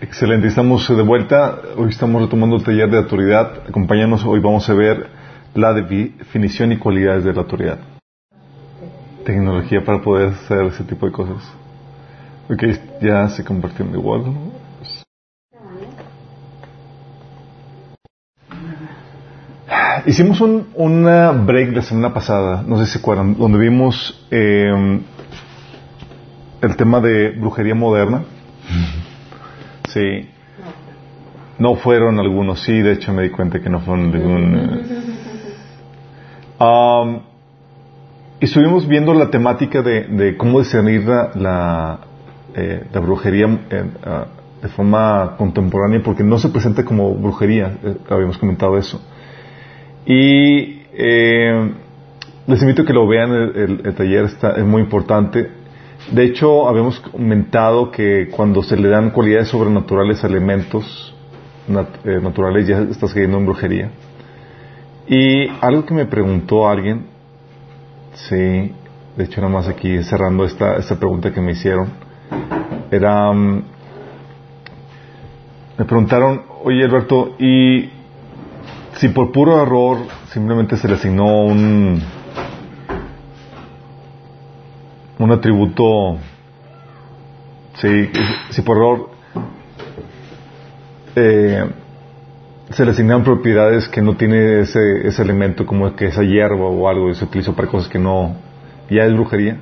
Excelente, estamos de vuelta. Hoy estamos retomando el taller de autoridad. Acompáñanos, hoy vamos a ver la definición y cualidades de la autoridad. Tecnología para poder hacer ese tipo de cosas. Ok, ya se compartió en igual. Hicimos un una break la semana pasada, no sé si se acuerdan, donde vimos eh, el tema de brujería moderna. Sí. No fueron algunos, sí, de hecho me di cuenta que no fueron ningún. Um, y estuvimos viendo la temática de, cómo discernir la, la, eh, brujería eh, ah, de forma contemporánea, porque no se presenta como brujería, eh, habíamos comentado eso. Y eh, les invito a que lo vean, el, el- el taller está, es muy importante. De hecho, habíamos comentado que cuando se le dan cualidades sobrenaturales a elementos eh, naturales ya estás cayendo en brujería. Y algo que me preguntó alguien, sí, de hecho nada más aquí cerrando esta, esta pregunta que me hicieron, era, mm, me preguntaron, oye Alberto, ¿y si por puro error simplemente se le asignó un un atributo sí si por error eh, se le asignan propiedades que no tiene ese, ese elemento como que esa hierba o algo y se utilizó para cosas que no ya es brujería.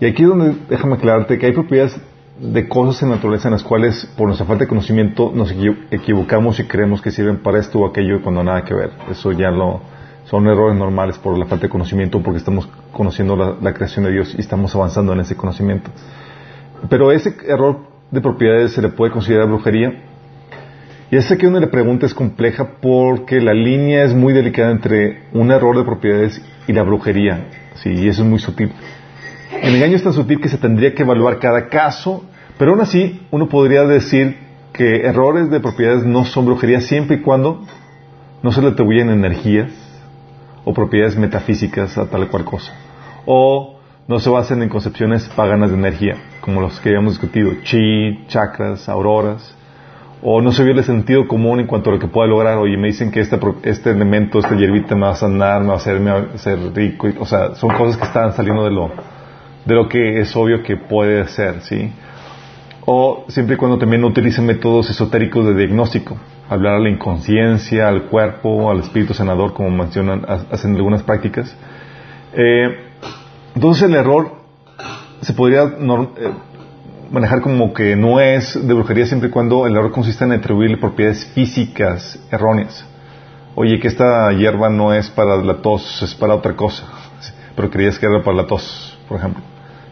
Y aquí es donde déjame aclararte que hay propiedades de cosas en naturaleza en las cuales por nuestra falta de conocimiento nos equi- equivocamos y creemos que sirven para esto o aquello cuando nada que ver. Eso ya lo son errores normales por la falta de conocimiento porque estamos conociendo la, creación de Dios y estamos avanzando en ese conocimiento pero ese error de propiedades se le puede considerar brujería y esa que uno le pregunta es compleja porque la línea es muy delicada entre un error de propiedades y la brujería. Sí, y eso es muy sutil. El engaño es tan sutil que se tendría que evaluar cada caso, pero aún así uno podría decir que errores de propiedades no son brujería siempre y cuando no se le atribuyen energías o propiedades metafísicas a tal cual cosa. O no se basen en concepciones paganas de energía, como los que habíamos discutido, chi, chakras, auroras, o no se vio el sentido común en cuanto a lo que pueda lograr. Oye, me dicen que este, este elemento, esta hierbita me va a sanar, me va a hacer, me va a hacer rico. o sea, son cosas que están saliendo de lo, de lo que es obvio que puede ser, ¿sí? O siempre y cuando también no utilicen métodos esotéricos de diagnóstico. Hablar a la inconsciencia, al cuerpo, al espíritu sanador, como mencionan, ha- hacen algunas prácticas. Eh, entonces el error se podría eh, manejar como que no es de brujería siempre y cuando el error consiste en atribuirle propiedades físicas erróneas. Oye, que esta hierba no es para la tos, es para otra cosa. Pero creías que era para la tos, por ejemplo.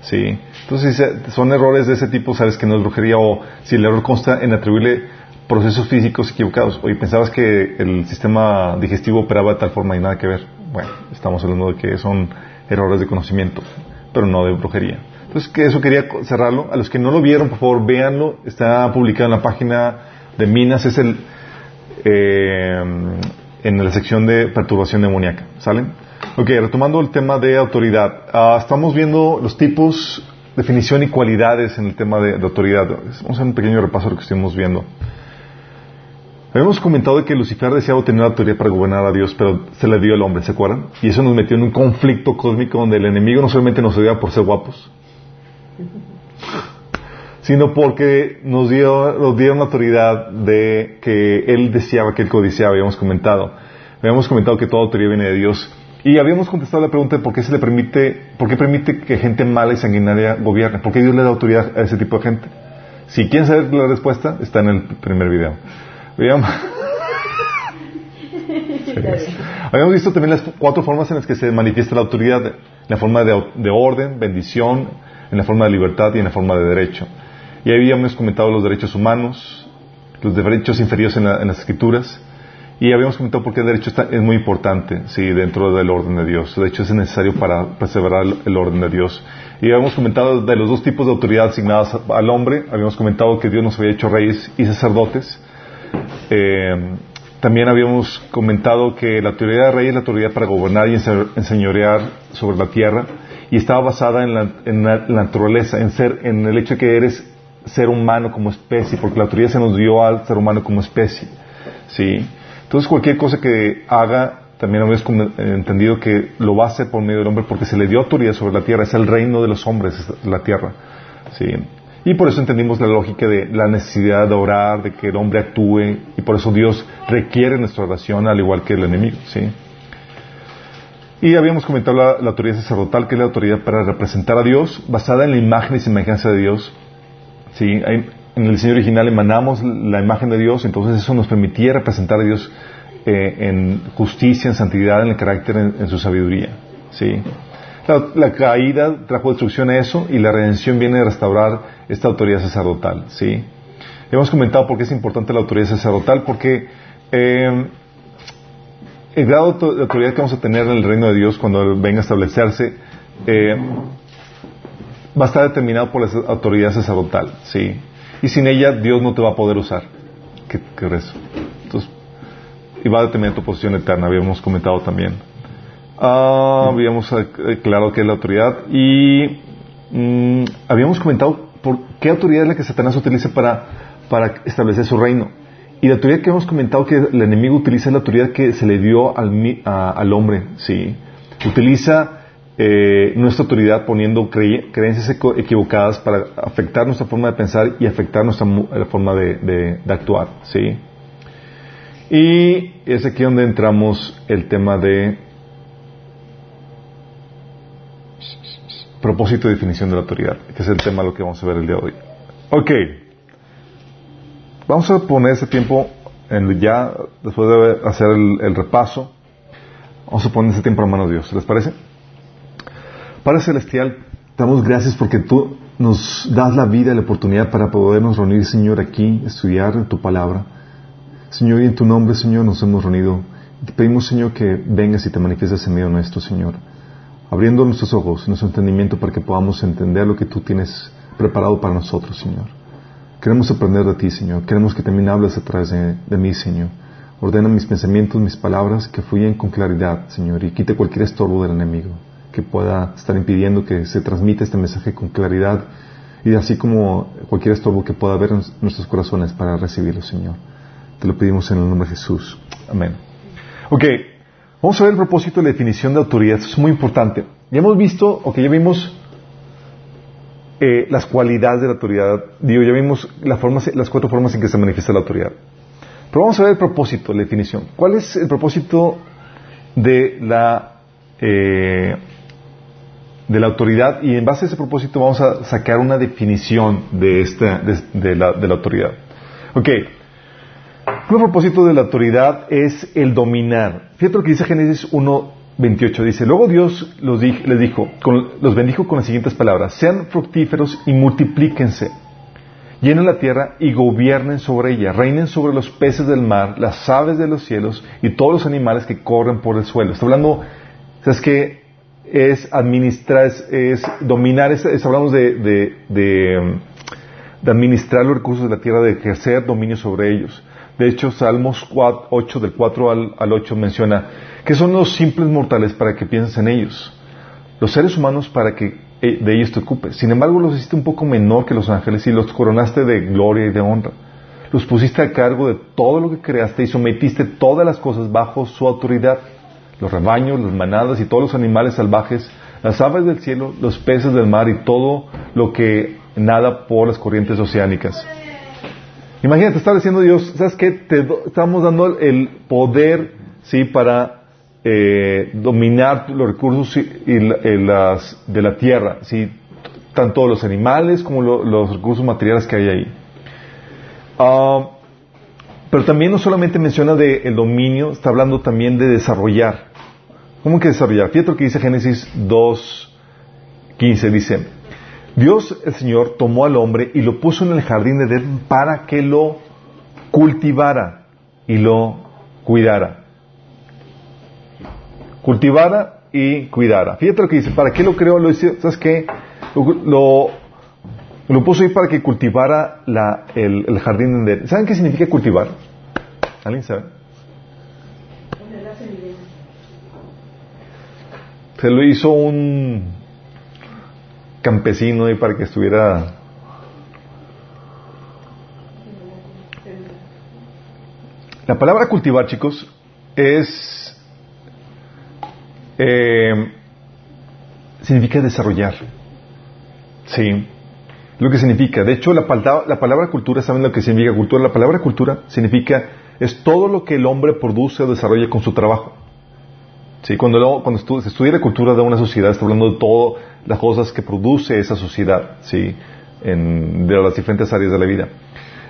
Sí. Entonces, si son errores de ese tipo, sabes que no es brujería. O si el error consta en atribuirle procesos físicos equivocados. Oye, pensabas que el sistema digestivo operaba de tal forma y nada que ver. Bueno, estamos hablando de que son errores de conocimiento, pero no de brujería. Entonces, que eso quería cerrarlo. A los que no lo vieron, por favor, véanlo. Está publicado en la página de Minas. Es el eh, en la sección de perturbación demoníaca. ¿Salen? Ok, retomando el tema de autoridad. Ah, estamos viendo los tipos, definición y cualidades en el tema de, autoridad. Vamos a hacer un pequeño repaso de lo que estuvimos viendo. Habíamos comentado que Lucifer deseaba tener la autoridad para gobernar a Dios, pero se le dio al hombre, ¿se acuerdan? Y eso nos metió en un conflicto cósmico donde el enemigo no solamente nos odiaba por ser guapos, sino porque nos dio, nos dieron la autoridad de que él deseaba, que él codiciaba, habíamos comentado. Habíamos comentado que toda autoridad viene de Dios. Y habíamos contestado la pregunta de por qué se le permite, por qué permite que gente mala y sanguinaria gobierne, por qué Dios le da autoridad a ese tipo de gente. Si quieren saber la respuesta, está en el primer video. Habíamos, habíamos visto también las cuatro formas en las que se manifiesta la autoridad, en la forma de, de orden, bendición, en la forma de libertad y en la forma de derecho. Y ahí habíamos comentado los derechos humanos, los derechos inferiores en, la- en las escrituras, y habíamos comentado por qué el derecho está- es muy importante, sí, dentro del orden de Dios. De hecho, es necesario para preservar el, orden de Dios. Y habíamos comentado de los dos tipos de autoridad asignadas al hombre. Habíamos comentado que Dios nos había hecho reyes y sacerdotes. Eh, también habíamos comentado que la autoridad de rey es la autoridad para gobernar y ense- enseñorear sobre la tierra y estaba basada en la, en la naturaleza, en ser, en el hecho de que eres ser humano como especie, porque la autoridad se nos dio al ser humano como especie. ¿sí? Entonces cualquier cosa que haga, también habéis entendido que lo va a hacer por medio del hombre porque se le dio autoridad sobre la tierra, es el reino de los hombres, la tierra. ¿sí? Y por eso entendimos la lógica de la necesidad de orar, de que el hombre actúe, y por eso Dios requiere nuestra oración al igual que el enemigo. ¿sí? Y habíamos comentado la, autoridad sacerdotal, que es la autoridad para representar a Dios, basada en la imagen y semejanza de Dios. ¿sí? En el diseño original emanamos la imagen de Dios, entonces eso nos permitía representar a Dios eh, en justicia, en santidad, en el carácter, en, su sabiduría. ¿sí? La, caída trajo destrucción a eso y la redención viene a restaurar esta autoridad sacerdotal. ¿sí? Hemos comentado por qué es importante la autoridad sacerdotal, porque eh, el grado de autoridad que vamos a tener en el reino de Dios cuando venga a establecerse eh, va a estar determinado por la autoridad sacerdotal. ¿sí? Y sin ella Dios no te va a poder usar. ¿Qué, qué eso? Entonces, y va a determinar tu posición eterna, habíamos comentado también. Ah, habíamos aclarado que es la autoridad y mm, habíamos comentado por qué autoridad es la que Satanás utiliza para, para establecer su reino. Y la autoridad que hemos comentado que el enemigo utiliza es la autoridad que se le dio al, al hombre, ¿sí? Utiliza eh, nuestra autoridad poniendo creencias equivocadas para afectar nuestra forma de pensar y afectar nuestra forma de, actuar, ¿sí? Y es aquí donde entramos el tema de propósito y definición de la autoridad, que es el tema lo que vamos a ver el día de hoy. Ok, vamos a poner ese tiempo en ya, después de hacer el, el repaso, vamos a poner ese tiempo en manos de Dios, ¿les parece? Padre Celestial, damos gracias porque tú nos das la vida y la oportunidad para podernos reunir, Señor, aquí, estudiar tu palabra. Señor, y en tu nombre, Señor, nos hemos reunido. te pedimos, Señor, que vengas y te manifiestes en medio nuestro, Señor, abriendo nuestros ojos, nuestro entendimiento para que podamos entender lo que tú tienes preparado para nosotros, Señor. Queremos aprender de ti, Señor. Queremos que también hables a través de, de mí, Señor. Ordena mis pensamientos, mis palabras, que fluyan con claridad, Señor, y quite cualquier estorbo del enemigo que pueda estar impidiendo que se transmita este mensaje con claridad y así como cualquier estorbo que pueda haber en nuestros corazones para recibirlo, Señor. Te lo pedimos en el nombre de Jesús. Amén. Ok, vamos a ver el propósito de la definición de autoridad. Es muy importante. Ya hemos visto, o que ya vimos eh, las cualidades de la autoridad. Digo, ya vimos las cuatro formas en que se manifiesta la autoridad. Pero vamos a ver el propósito, la definición. ¿Cuál es el propósito de la eh, de la autoridad y en base a ese propósito vamos a sacar una definición de, esta, de, la, de la, autoridad. Ok, el propósito de la autoridad es el dominar. Fíjate lo que dice Génesis 1.28, dice, luego Dios los les dijo, los bendijo con las siguientes palabras, sean fructíferos y multiplíquense, llenen la tierra y gobiernen sobre ella, reinen sobre los peces del mar, las aves de los cielos y todos los animales que corren por el suelo. Está hablando, ¿sabes que es administrar, es, dominar, es, hablamos de, de, de, administrar los recursos de la tierra, de ejercer dominio sobre ellos. De hecho, Salmos 8, del 4 al, al 8 menciona que son los simples mortales para que pienses en ellos, los seres humanos para que eh, de ellos te ocupes. Sin embargo, los hiciste un poco menor que los ángeles y los coronaste de gloria y de honra. Los pusiste a cargo de todo lo que creaste y sometiste todas las cosas bajo su autoridad los rebaños, las manadas y todos los animales salvajes, las aves del cielo, los peces del mar y todo lo que nada por las corrientes oceánicas. Imagínate, está diciendo Dios, ¿sabes qué? Te estamos dando el poder, ¿sí? Para eh, dominar los recursos y, las, de la tierra, ¿sí? Tanto los animales como los recursos materiales que hay ahí. Ah, pero también no solamente menciona de el dominio, está hablando también de desarrollar. ¿Cómo que desarrollar? Fíjate lo que dice Génesis 2.15. Dice, Dios el Señor tomó al hombre y lo puso en el jardín de Edén para que lo cultivara y lo cuidara. Cultivara y cuidara. Fíjate lo que dice, ¿para qué lo creó? Lo dice, ¿sabes qué? Lo, lo puso ahí para que cultivara la, el, el, jardín de ¿Saben qué significa cultivar? ¿Alguien sabe? Se lo hizo un campesino ahí para que estuviera La palabra cultivar, chicos, es. Eh, significa desarrollar. Sí. Lo que significa. De hecho, la, palabra, la palabra cultura, ¿saben lo que significa cultura? La palabra cultura significa es todo lo que el hombre produce o desarrolla con su trabajo. Sí, cuando, cuando se estudia la cultura de una sociedad, está hablando de todas las cosas que produce esa sociedad, ¿sí? En, de las diferentes áreas de la vida.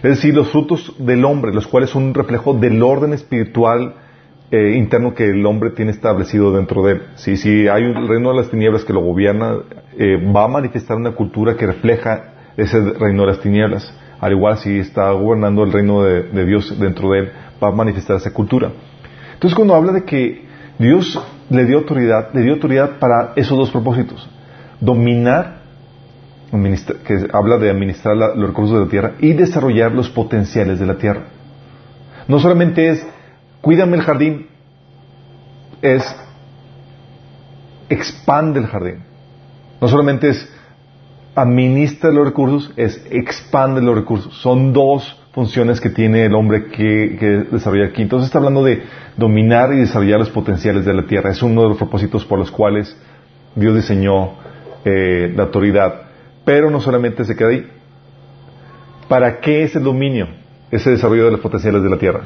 Es decir, los frutos del hombre, los cuales son un reflejo del orden espiritual eh, interno que el hombre tiene establecido dentro de él. Si, si hay un reino de las tinieblas que lo gobierna, eh, va a manifestar una cultura que refleja ese reino de las tinieblas. Al igual si está gobernando el reino de, Dios dentro de él, va a manifestar esa cultura. Entonces cuando habla de que Dios le dio autoridad, le dio autoridad para esos dos propósitos. Dominar, que habla de administrar los recursos de la tierra, y desarrollar los potenciales de la tierra. No solamente es, cuídame el jardín, es, expande el jardín. No solamente es, administra los recursos, es, expande los recursos. Son dos funciones que tiene el hombre que, que desarrolla aquí. Entonces está hablando de dominar y desarrollar los potenciales de la tierra. Es uno de los propósitos por los cuales Dios diseñó eh, la autoridad. Pero no solamente se queda ahí. ¿Para qué es el dominio? Ese desarrollo de los potenciales de la tierra.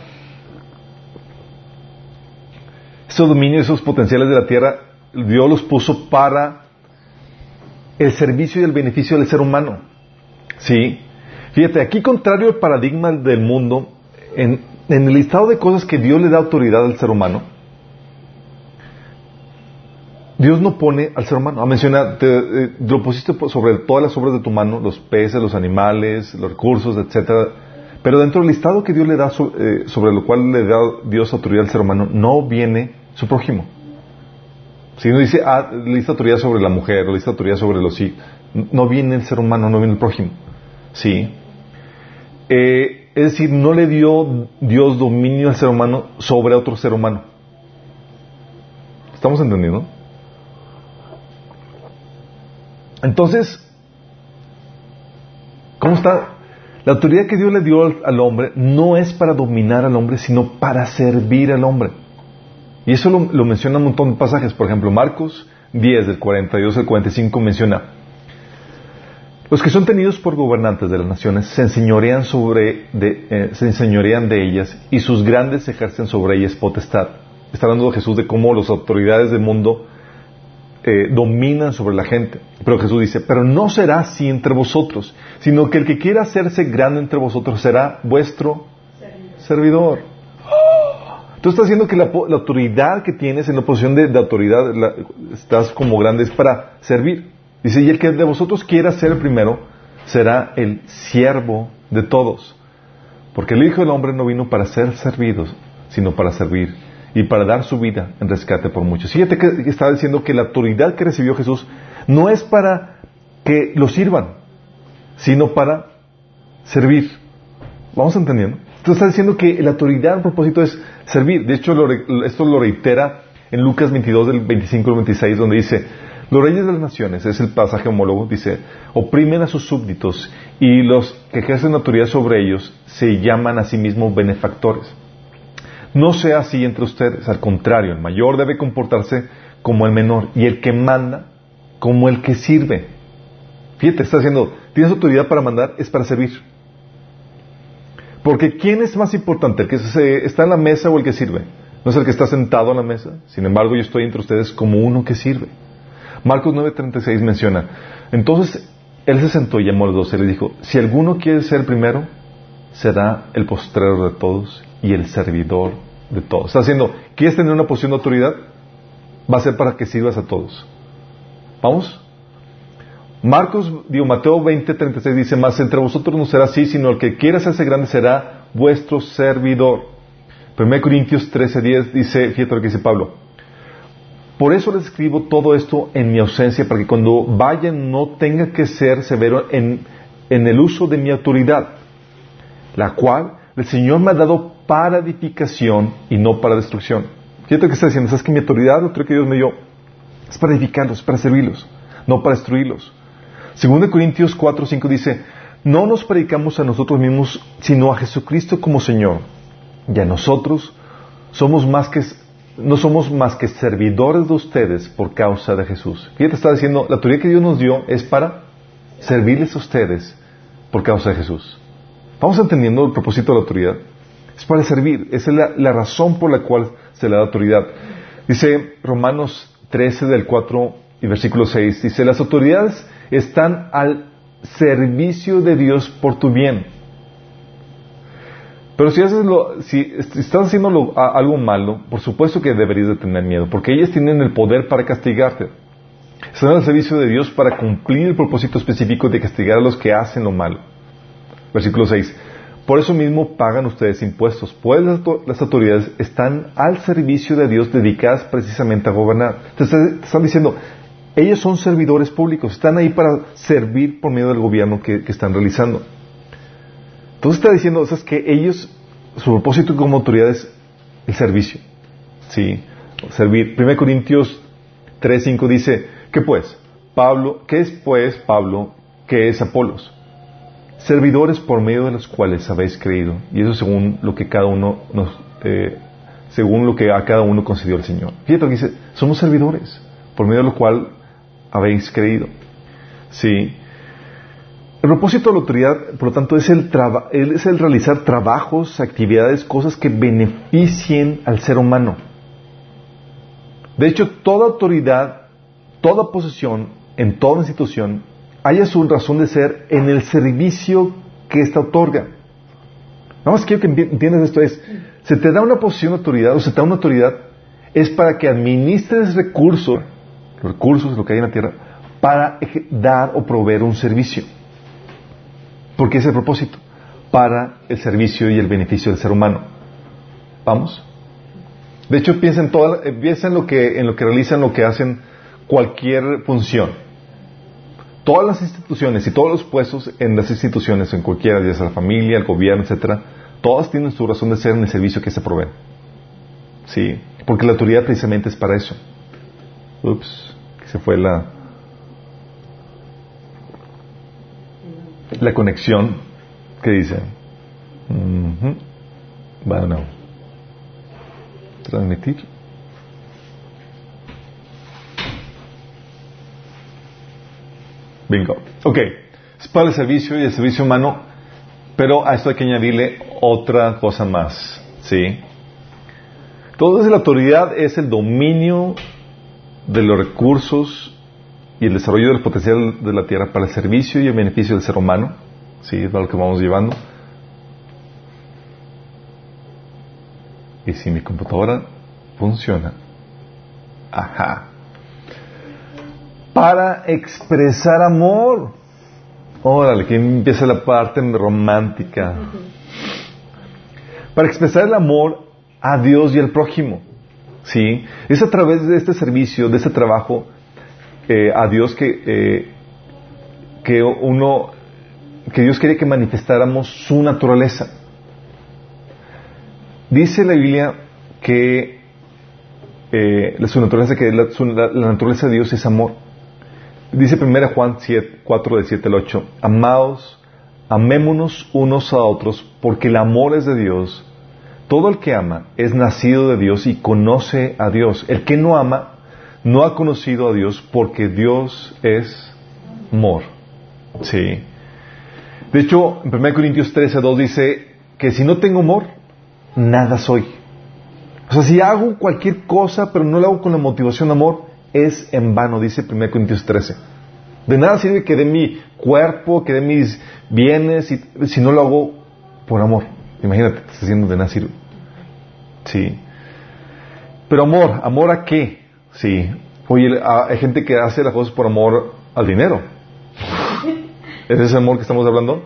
Esos dominios, esos potenciales de la tierra, Dios los puso para el servicio y el beneficio del ser humano. ¿Sí? Fíjate, aquí contrario al paradigma del mundo, en, el listado de cosas que Dios le da autoridad al ser humano, Dios no pone al ser humano. A mencionar, te, eh, lo pusiste sobre todas las obras de tu mano, los peces, los animales, los recursos, etcétera. Pero dentro del listado que Dios le da eh, sobre lo cual le da Dios autoridad al ser humano, no viene su prójimo. Si no dice, ah, lista autoridad sobre la mujer, lista autoridad sobre los hijos, no viene el ser humano, no viene el prójimo. Sí. Eh, es decir, no le dio Dios dominio al ser humano sobre otro ser humano. ¿Estamos entendiendo? Entonces, ¿cómo está? La autoridad que Dios le dio al, hombre no es para dominar al hombre, sino para servir al hombre. Y eso lo, lo menciona un montón de pasajes. Por ejemplo, Marcos 10, del 42 al 45 menciona, los que son tenidos por gobernantes de las naciones se enseñorean, sobre de, eh, se enseñorean de ellas y sus grandes ejercen sobre ellas potestad. Está hablando de Jesús de cómo las autoridades del mundo eh, dominan sobre la gente. Pero Jesús dice, pero no será así entre vosotros, sino que el que quiera hacerse grande entre vosotros será vuestro servidor. Tú estás diciendo que la, autoridad que tienes en la posición de, autoridad, estás como grande, es para servir. Dice, y el que de vosotros quiera ser el primero, será el siervo de todos. Porque el Hijo del Hombre no vino para ser servido, sino para servir y para dar su vida en rescate por muchos. Fíjate que estaba diciendo que la autoridad que recibió Jesús no es para que lo sirvan, sino para servir. ¿Vamos entendiendo? Entonces está diciendo que la autoridad, a propósito, es servir. De hecho, esto lo reitera en Lucas 22, del 25 al 26, donde dice, los reyes de las naciones, es el pasaje homólogo, dice, oprimen a sus súbditos y los que ejercen autoridad sobre ellos se llaman a sí mismos benefactores. No sea así entre ustedes, al contrario, el mayor debe comportarse como el menor y el que manda como el que sirve. Fíjate, está haciendo, tienes autoridad para mandar, es para servir. Porque ¿quién es más importante? ¿El que está en la mesa o el que sirve? No es el que está sentado en la mesa. Sin embargo, yo estoy entre ustedes como uno que sirve. Marcos 9:36 menciona, entonces él se sentó y llamó a los doce y le dijo, si alguno quiere ser primero, será el postrero de todos y el servidor de todos. Está haciendo, ¿quieres tener una posición de autoridad? Va a ser para que sirvas a todos. ¿Vamos? Marcos, digo, Mateo 20:36 dice, más entre vosotros no será así, sino el que quiera hacerse grande será vuestro servidor. 1 Corintios 13:10 dice, fíjate lo que dice Pablo, por eso les escribo todo esto en mi ausencia, para que cuando vayan no tenga que ser severo en, el uso de mi autoridad, la cual el Señor me ha dado para edificación y no para destrucción. Fíjate que está diciendo, ¿sabes que mi autoridad, autoridad que Dios me dio, es para edificarlos, para servirlos, no para destruirlos? Según de Corintios 4, 5 dice, no nos predicamos a nosotros mismos, sino a Jesucristo como Señor, Y a nosotros somos más que, no somos más que servidores de ustedes por causa de Jesús. Fíjate, está diciendo, la autoridad que Dios nos dio es para servirles a ustedes por causa de Jesús. ¿Vamos entendiendo el propósito de la autoridad? Es para servir, esa es la, la razón por la cual se le da autoridad. Dice Romanos 13 del 4 y versículo 6, dice, las autoridades están al servicio de Dios por tu bien. Pero si, haces lo, si estás haciendo algo malo, por supuesto que deberías de tener miedo, porque ellas tienen el poder para castigarte. Están al servicio de Dios para cumplir el propósito específico de castigar a los que hacen lo malo. Versículo 6. Por eso mismo pagan ustedes impuestos, pues las autoridades están al servicio de Dios dedicadas precisamente a gobernar. Te están diciendo, ellos son servidores públicos, están ahí para servir por medio del gobierno que, están realizando. Entonces está diciendo, o que ellos, su propósito como autoridad es el servicio. Sí, servir. 1 Corintios 3.5 dice, ¿qué pues? Pablo, ¿qué es pues Pablo? ¿Qué es Apolos? Servidores por medio de los cuales habéis creído. Y eso según lo que cada uno nos, eh, según lo que a cada uno concedió el Señor. Fíjate que dice, somos servidores, por medio de lo cual habéis creído. Sí. El propósito de la autoridad, por lo tanto, es el, es el realizar trabajos, actividades, cosas que beneficien al ser humano. De hecho, toda autoridad, toda posesión, en toda institución, haya su razón de ser en el servicio que ésta otorga. Nada más quiero que entiendas esto es, se te da una posición de autoridad o se te da una autoridad es para que administres recursos los recursos, lo que hay en la tierra, para dar o proveer un servicio. Porque es el propósito, para el servicio y el beneficio del ser humano. ¿Vamos? De hecho, piensa en, toda, piensa en, lo que, en lo que realizan, lo que hacen cualquier función. Todas las instituciones y todos los puestos en las instituciones, en cualquiera, ya sea la familia, el gobierno, etcétera, todas tienen su razón de ser en el servicio que se provee. Sí, porque la autoridad precisamente es para eso. Ups fue la, la conexión que dice. Bueno, transmitir. Bingo. Ok, es para el servicio y el servicio humano, pero a esto hay que añadirle otra cosa más. ¿Sí? Entonces la autoridad es el dominio de los recursos y el desarrollo del potencial de la tierra para el servicio y el beneficio del ser humano. Sí, es lo que vamos llevando. Y si mi computadora funciona, ajá, para expresar amor. Órale, que empieza la parte romántica. Para expresar el amor a Dios y al prójimo. ¿Sí? Es a través de este servicio, de este trabajo eh, a Dios que, eh, que uno, que Dios quiere que manifestáramos su naturaleza. Dice la Biblia que eh, su naturaleza, que la, naturaleza de Dios es amor. Dice 1 Juan 7, 4 de 7 al 8, amados, amémonos unos a otros, porque el amor es de Dios todo el que ama es nacido de Dios y conoce a Dios. El que no ama no ha conocido a Dios porque Dios es amor. Sí. De hecho, en 1 Corintios 13, 2 dice que si no tengo amor, nada soy. O sea, si hago cualquier cosa, pero no lo hago con la motivación de amor, es en vano, dice 1 Corintios 13. De nada sirve que dé mi cuerpo, que dé mis bienes, si no lo hago por amor. Imagínate, te estás haciendo de Nazir. Sí. Pero amor, ¿amor a qué? Sí. Oye, hay gente que hace las cosas por amor al dinero. ¿Es ese amor que estamos hablando?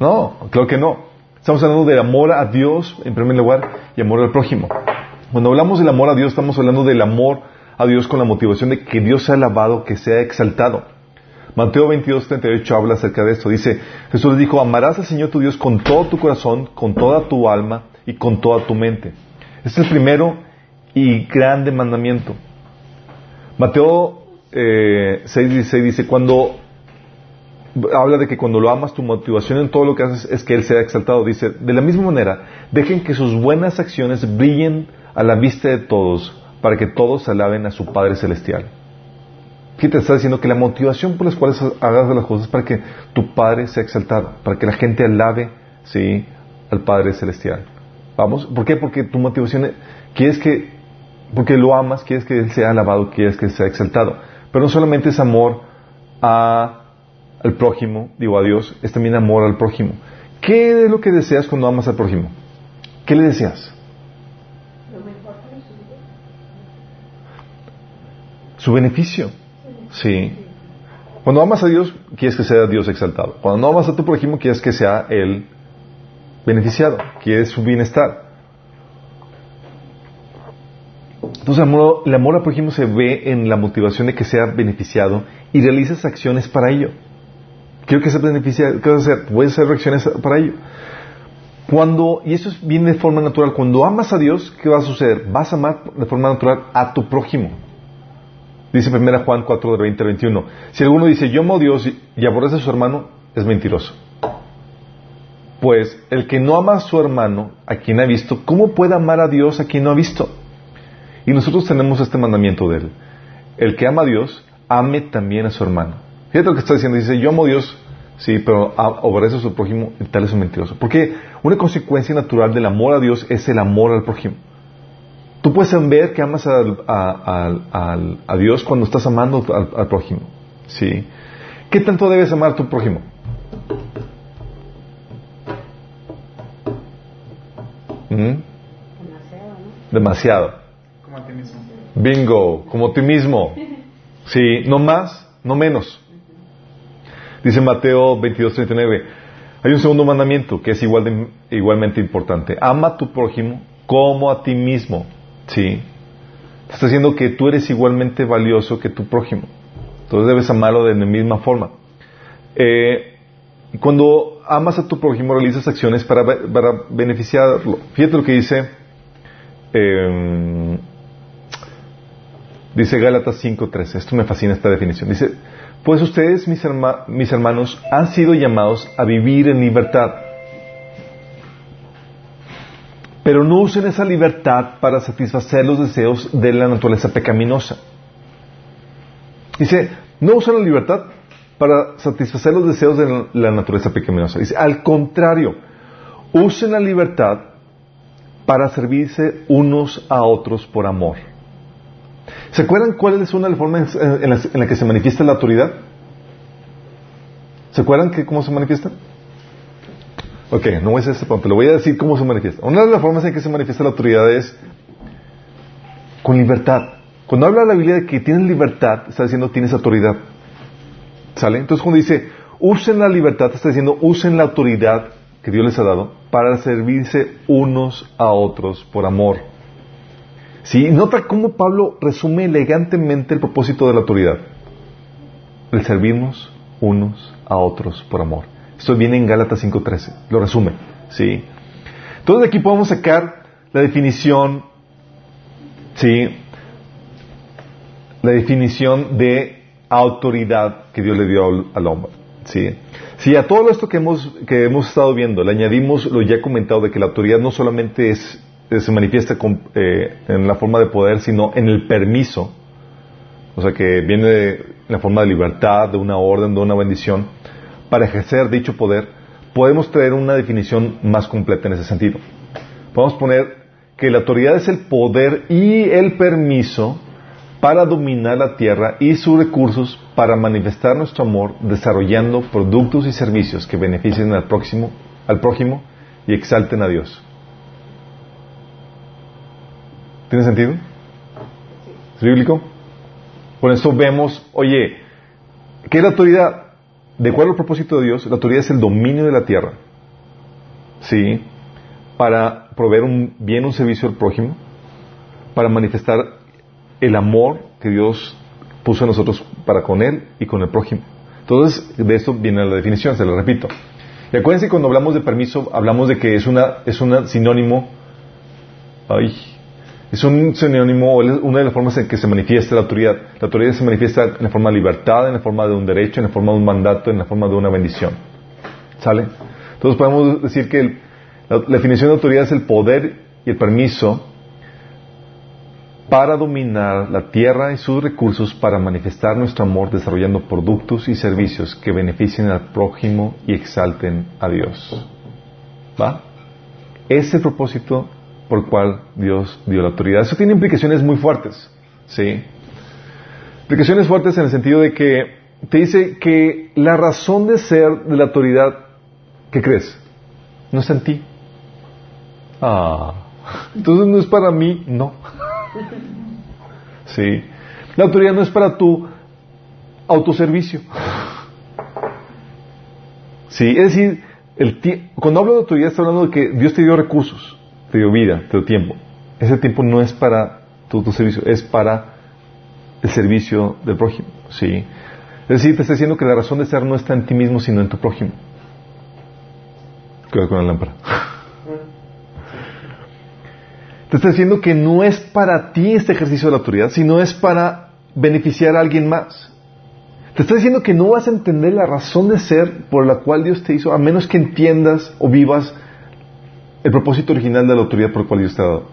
No, claro que no. Estamos hablando del amor a Dios en primer lugar y amor al prójimo. Cuando hablamos del amor a Dios, estamos hablando del amor a Dios con la motivación de que Dios sea alabado, que sea exaltado. Mateo 22, 38 habla acerca de esto. Dice, Jesús le dijo, amarás al Señor tu Dios con todo tu corazón, con toda tu alma y con toda tu mente. Este es el primero y grande mandamiento. Mateo eh, 6, 16 dice, cuando habla de que cuando lo amas, tu motivación en todo lo que haces es que Él sea exaltado. Dice, de la misma manera, dejen que sus buenas acciones brillen a la vista de todos, para que todos alaben a su Padre Celestial. Te está diciendo que la motivación por las cuales hagas las cosas es para que tu Padre sea exaltado, para que la gente alabe, sí, al Padre Celestial. Vamos, ¿por qué? Porque tu motivación, quieres que, porque lo amas, quieres que Él sea alabado, quieres que sea exaltado. Pero no solamente es amor a al prójimo, digo a Dios, es también amor al prójimo. ¿Qué es lo que deseas cuando amas al prójimo? ¿Qué le deseas? Su beneficio. Sí. Cuando amas a Dios, quieres que sea Dios exaltado. Cuando no amas a tu prójimo, quieres que sea Él beneficiado, quieres su bienestar. Entonces, el amor, el amor al prójimo se ve en la motivación de que sea beneficiado y realizas acciones para ello. Quiero que se beneficie, ¿qué vas a hacer? Puedes hacer reacciones para ello. Cuando, y eso viene de forma natural, cuando amas a Dios, ¿qué va a suceder? Vas a amar de forma natural a tu prójimo. Dice 1 Juan 4, de 20 al 21. Si alguno dice, yo amo a Dios y aborrece a su hermano, es mentiroso. Pues el que no ama a su hermano, a quien ha visto, ¿cómo puede amar a Dios a quien no ha visto? Y nosotros tenemos este mandamiento de él. El que ama a Dios, ame también a su hermano. Fíjate lo que está diciendo. Dice, yo amo a Dios, sí, pero obedece a su prójimo, y tal es un mentiroso. Porque una consecuencia natural del amor a Dios es el amor al prójimo. Tú puedes ver que amas a, Dios cuando estás amando al, prójimo. ¿sí? ¿Qué tanto debes amar a tu prójimo? ¿Mm? Demasiado, Demasiado. Como a ti mismo. Bingo, como a ti mismo. Sí, no más, no menos. Dice Mateo 22:39, hay un segundo mandamiento que es igual igualmente importante. Ama a tu prójimo como a ti mismo. ¿Sí? Está diciendo que tú eres igualmente valioso que tu prójimo. Entonces debes amarlo de la misma forma. Eh, cuando amas a tu prójimo, realizas acciones para, beneficiarlo. Fíjate lo que dice, eh, dice Gálatas 5.13. Esto me fascina esta definición. Dice, pues ustedes, mis, mis hermanos, han sido llamados a vivir en libertad. Pero no usen esa libertad para satisfacer los deseos de la naturaleza pecaminosa. Dice, no usen la libertad para satisfacer los deseos de la naturaleza pecaminosa. Dice, al contrario, usen la libertad para servirse unos a otros por amor. ¿Se acuerdan cuál es una de las formas en la, que se manifiesta la autoridad? ¿Se acuerdan que cómo se manifiesta? Ok, no voy a hacer este punto, le voy a decir cómo se manifiesta. Una de las formas en que se manifiesta la autoridad es con libertad. Cuando habla la Biblia de que tienes libertad, está diciendo tienes autoridad. ¿Sale? Entonces cuando dice usen la libertad, está diciendo usen la autoridad que Dios les ha dado para servirse unos a otros por amor. ¿Sí? Nota cómo Pablo resume elegantemente el propósito de la autoridad. El servirnos unos a otros por amor. Esto viene en Gálatas 5.13. Lo resume. ¿Sí? Entonces de aquí podemos sacar la definición, ¿sí? La definición de autoridad que Dios le dio al hombre. ¿Sí? Si a todo esto que hemos, que hemos estado viendo le añadimos lo ya comentado de que la autoridad no solamente es se manifiesta eh, en la forma de poder, sino en el permiso. O sea, que viene en la forma de libertad, de una orden, de una bendición. Para ejercer dicho poder, podemos traer una definición más completa en ese sentido. Podemos poner que la autoridad es el poder y el permiso para dominar la tierra y sus recursos para manifestar nuestro amor desarrollando productos y servicios que beneficien al próximo, al prójimo y exalten a Dios. ¿Tiene sentido? ¿Es bíblico? Por eso vemos, oye, ¿qué es la autoridad? De acuerdo al propósito de Dios, la autoridad es el dominio de la tierra. ¿Sí? Para proveer un bien, un servicio al prójimo, para manifestar el amor que Dios puso en nosotros para con Él y con el prójimo. Entonces, de esto viene la definición, se lo repito. Y acuérdense cuando hablamos de permiso, hablamos de que es una, es un sinónimo, ay, Es un sinónimo, una de las formas en que se manifiesta la autoridad. La autoridad se manifiesta en la forma de libertad, en la forma de un derecho, en la forma de un mandato, en la forma de una bendición. ¿Sale? Entonces podemos decir que la, definición de autoridad es el poder y el permiso para dominar la tierra y sus recursos para manifestar nuestro amor desarrollando productos y servicios que beneficien al prójimo y exalten a Dios. ¿Va? Ese propósito por el cual Dios dio la autoridad. Eso tiene implicaciones muy fuertes. ¿Sí? Implicaciones fuertes en el sentido de que te dice que la razón de ser de la autoridad, ¿qué crees? No está en ti. Ah, entonces no es para mí, no. Sí. La autoridad no es para tu autoservicio. Sí, es decir, el cuando hablo de autoridad está hablando de que Dios te dio recursos, te dio vida, te dio tiempo. Ese tiempo no es para tu, servicio, es para el servicio del prójimo. Sí. Es decir, te está diciendo que la razón de ser no está en ti mismo, sino en tu prójimo. Cuidado con la lámpara. Te está diciendo que no es para ti este ejercicio de la autoridad, sino es para beneficiar a alguien más. Te está diciendo que no vas a entender la razón de ser por la cual Dios te hizo, a menos que entiendas o vivas el propósito original de la autoridad por el cual Dios te ha dado.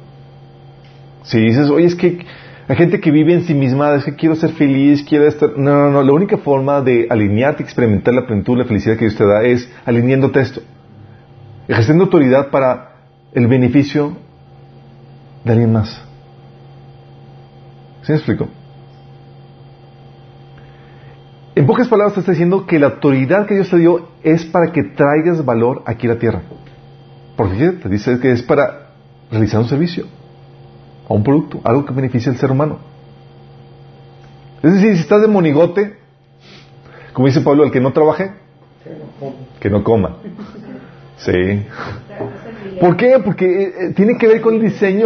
Si dices, oye, es que hay gente que vive en sí misma, es que quiero ser feliz, quiero estar... No, no, no, la única forma de alinearte, experimentar la plenitud, la felicidad que Dios te da es alineándote esto. Ejerciendo autoridad para el beneficio de alguien más. ¿Sí me explico? En pocas palabras te está diciendo que la autoridad que Dios te dio es para que traigas valor aquí a la tierra. Porque te dice que es para realizar un servicio, o un producto, algo que beneficie al ser humano. Es decir, si estás de monigote, como dice Pablo, el que no trabaje, que no coma. Sí. ¿Por qué? Porque eh, eh, tiene que ver con el diseño,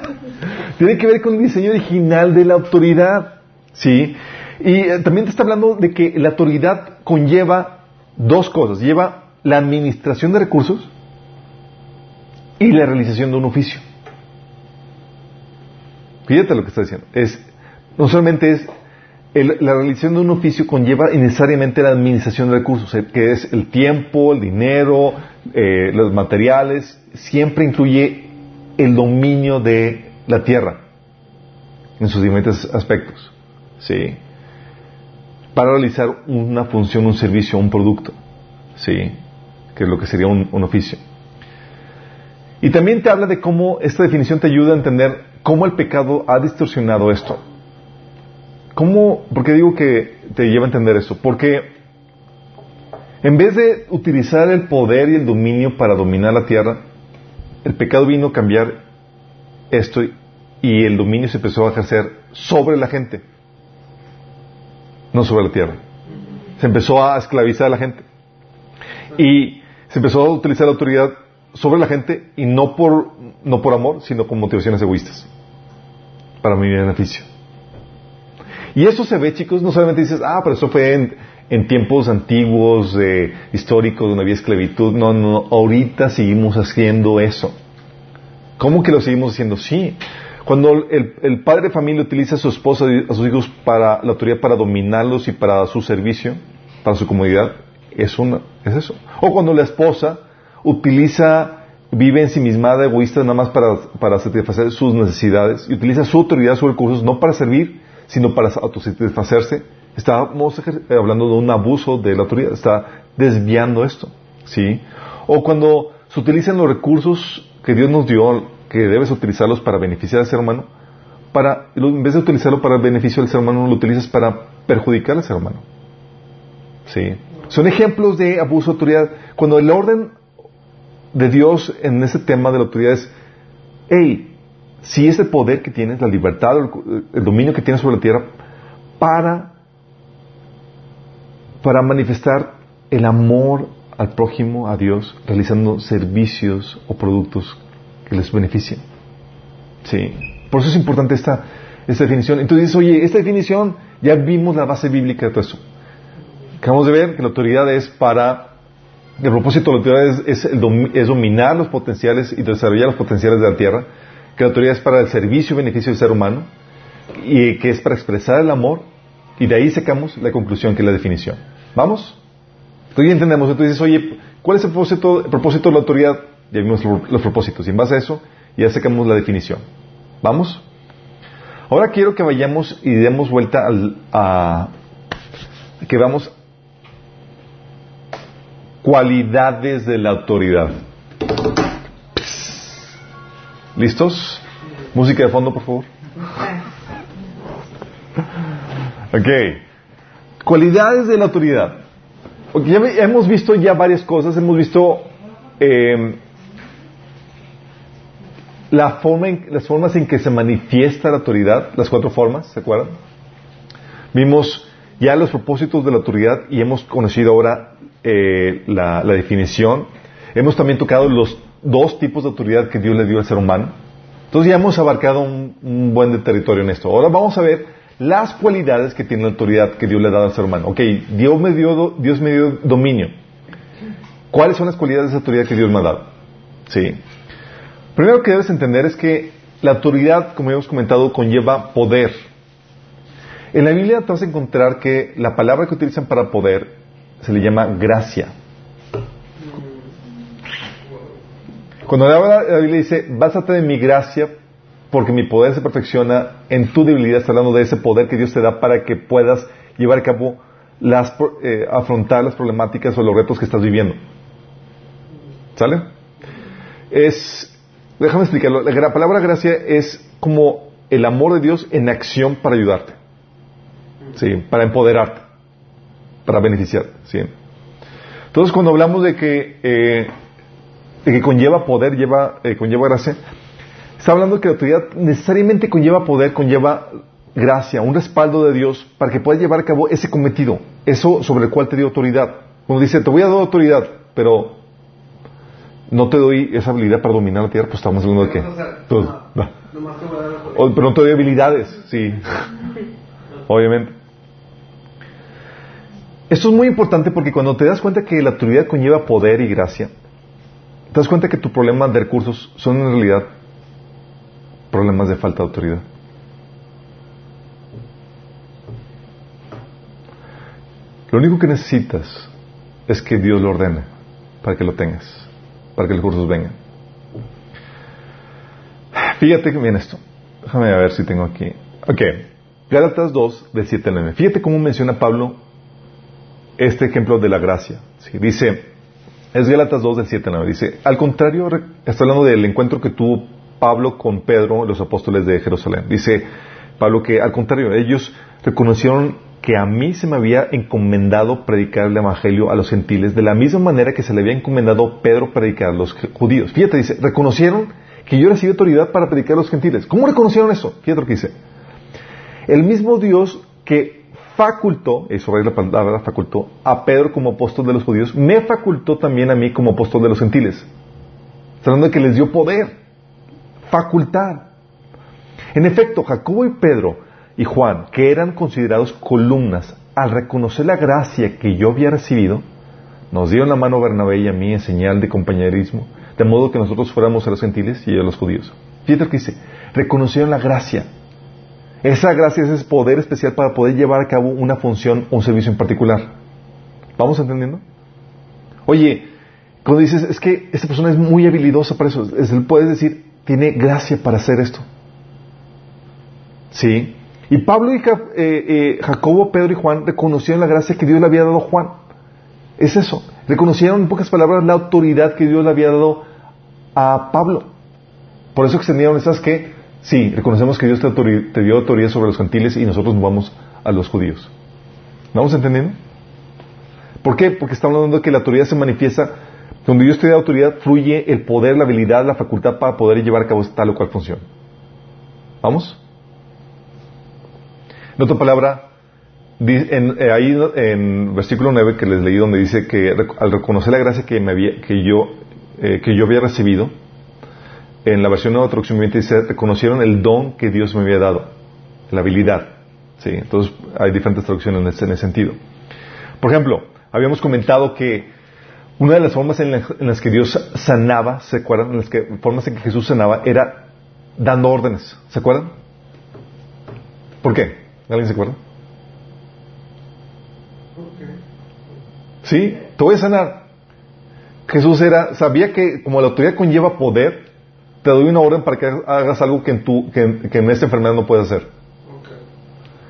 tiene que ver con el diseño original de la autoridad, ¿sí? Y eh, también te está hablando de que la autoridad conlleva dos cosas, lleva la administración de recursos y la realización de un oficio. Fíjate lo que está diciendo. Es, no solamente es la realización de un oficio conlleva necesariamente la administración de recursos, que es el tiempo, el dinero, eh, los materiales, siempre incluye el dominio de la tierra en sus diferentes aspectos. ¿sí? Para realizar una función, un servicio, un producto. ¿sí? Que es lo que sería un oficio. Y también te habla de cómo esta definición te ayuda a entender cómo el pecado ha distorsionado esto. ¿Cómo? ¿Por qué digo que te lleva a entender eso? Porque en vez de utilizar el poder y el dominio para dominar la tierra, el pecado vino a cambiar esto y el dominio se empezó a ejercer sobre la gente, no sobre la tierra. Se empezó a esclavizar a la gente. Y se empezó a utilizar la autoridad sobre la gente y no por, no por amor, sino con motivaciones egoístas, para mi beneficio. Y eso se ve, chicos, no solamente dices, ah, pero eso fue en, tiempos antiguos, históricos, donde había esclavitud. No, no, ahorita seguimos haciendo eso. ¿Cómo que lo seguimos haciendo? Sí. Cuando el, padre de familia utiliza a su esposa, a sus hijos para la autoridad para dominarlos y para su servicio, para su comodidad, es, una, es eso. O cuando la esposa utiliza, vive en sí misma egoísta, nada más para, para satisfacer sus necesidades y utiliza su autoridad, sus recursos, no para servir, sino para autosatisfacerse, estábamos hablando de un abuso de la autoridad, está desviando esto, ¿sí? O cuando se utilizan los recursos que Dios nos dio, que debes utilizarlos para beneficiar al ser humano, para, en vez de utilizarlo para el beneficio del ser humano, lo utilizas para perjudicar al ser humano. ¿Sí? Son ejemplos de abuso de autoridad. Cuando el orden de Dios en ese tema de la autoridad es, hey, si es el poder que tienes, la libertad, el, dominio que tienes sobre la tierra, para, para manifestar el amor al prójimo, a Dios, realizando servicios o productos que les beneficien. Sí. Por eso es importante esta, esta definición. Entonces oye, esta definición, ya vimos la base bíblica de todo eso. Acabamos de ver que la autoridad es para, el propósito de la autoridad es, es, es dominar los potenciales y desarrollar los potenciales de la tierra que la autoridad es para el servicio y beneficio del ser humano, y que es para expresar el amor, y de ahí sacamos la conclusión que es la definición. ¿Vamos? Tú ya entendemos, entonces dices, oye, ¿cuál es el propósito, el propósito de la autoridad? Ya vimos los propósitos, y en base a eso ya sacamos la definición. ¿Vamos? Ahora quiero que vayamos y demos vuelta al, a que vamos cualidades de la autoridad. ¿Listos? Música de fondo, por favor. Ok. Cualidades de la autoridad. ya hemos visto ya varias cosas. Hemos visto eh, la forma en, las formas en que se manifiesta la autoridad, las cuatro formas, ¿se acuerdan? Vimos ya los propósitos de la autoridad y hemos conocido ahora eh, la, definición. Hemos también tocado los dos tipos de autoridad que Dios le dio al ser humano. Entonces ya hemos abarcado un, buen territorio en esto. Ahora vamos a ver las cualidades que tiene la autoridad que Dios le ha dado al ser humano. Ok, Dios me dio, Dios me dio dominio. ¿Cuáles son las cualidades de autoridad que Dios me ha dado? Sí. Primero que debes entender es que la autoridad, como hemos comentado, conlleva poder. En la Biblia te vas a encontrar que la palabra que utilizan para poder se le llama gracia. Cuando la Biblia dice, básate de mi gracia porque mi poder se perfecciona en tu debilidad, está hablando de ese poder que Dios te da para que puedas llevar a cabo las, eh, afrontar las problemáticas o los retos que estás viviendo. ¿Sale? Es Déjame explicarlo. La palabra gracia es como el amor de Dios en acción para ayudarte. Sí, para empoderarte, para beneficiarte. Sí. Entonces, cuando hablamos de que, eh, de que conlleva poder, lleva, eh, conlleva gracia, está hablando de que la autoridad necesariamente conlleva poder, conlleva gracia, un respaldo de Dios para que puedas llevar a cabo ese cometido, eso sobre el cual te dio autoridad. Cuando dice, te voy a dar autoridad, pero no te doy esa habilidad para dominar la tierra, pues estamos hablando de qué. Pero no te doy habilidades, sí. Obviamente. Esto es muy importante porque cuando te das cuenta que la autoridad conlleva poder y gracia, te das cuenta que tu problema de recursos son en realidad problemas de falta de autoridad. Lo único que necesitas es que Dios lo ordene para que lo tengas para que los cursos vengan. Fíjate viene esto. Déjame ver si tengo aquí. Ok. Gálatas 2, del 7 al 9. Fíjate cómo menciona Pablo este ejemplo de la gracia. Dice, es Gálatas 2, del 7 al 9. Dice, al contrario, está hablando del encuentro que tuvo Pablo con Pedro, los apóstoles de Jerusalén. Dice Pablo que al contrario, ellos reconocieron que a mí se me había encomendado predicar el Evangelio a los gentiles de la misma manera que se le había encomendado Pedro predicar a los judíos. Fíjate, dice, reconocieron que yo recibí autoridad para predicar a los gentiles. ¿Cómo reconocieron eso? Fíjate lo que dice. El mismo Dios que facultó, eso es la palabra facultó, a Pedro como apóstol de los judíos, me facultó también a mí como apóstol de los gentiles. Hablando de que les dio poder, facultar. En efecto, Jacobo y Pedro y Juan, que eran considerados columnas, al reconocer la gracia que yo había recibido, nos dieron la mano a Bernabé y a mí en señal de compañerismo, de modo que nosotros fuéramos a los gentiles y a los judíos. Fíjate lo que dice, reconocieron la gracia. Esa gracia es poder especial para poder llevar a cabo una función o un servicio en particular. ¿Vamos entendiendo? Oye, cuando dices, es que esta persona es muy habilidosa para eso, es, puedes decir, tiene gracia para hacer esto. Sí, y Pablo y eh, eh, Jacobo, Pedro y Juan reconocieron la gracia que Dios le había dado a Juan. Es eso. Reconocieron en pocas palabras la autoridad que Dios le había dado a Pablo. Por eso extendieron esas que, sí, reconocemos que Dios te, dio autoridad sobre los gentiles y nosotros nos vamos a los judíos. ¿Vamos entendiendo? ¿Por qué? Porque estamos hablando de que la autoridad se manifiesta, donde Dios te da autoridad, fluye el poder, la habilidad, la facultad para poder llevar a cabo tal o cual función. ¿Vamos? En otra palabra, eh, ahí en versículo 9 que les leí donde dice que al reconocer la gracia que, me había, que, yo, eh, que yo había recibido, en la versión nueva traducción dice, reconocieron el don que Dios me había dado, la habilidad. ¿sí? Entonces hay diferentes traducciones en ese, en ese sentido. Por ejemplo, habíamos comentado que una de las formas en, las que Dios sanaba, ¿se acuerdan? En las que, formas en que Jesús sanaba era dando órdenes. ¿Se acuerdan? ¿Por qué? ¿Alguien se acuerda? Sí, te voy a sanar. Jesús era, sabía que como la autoridad conlleva poder, te doy una orden para que hagas algo que en, tu, que, en esta enfermedad no puedes hacer.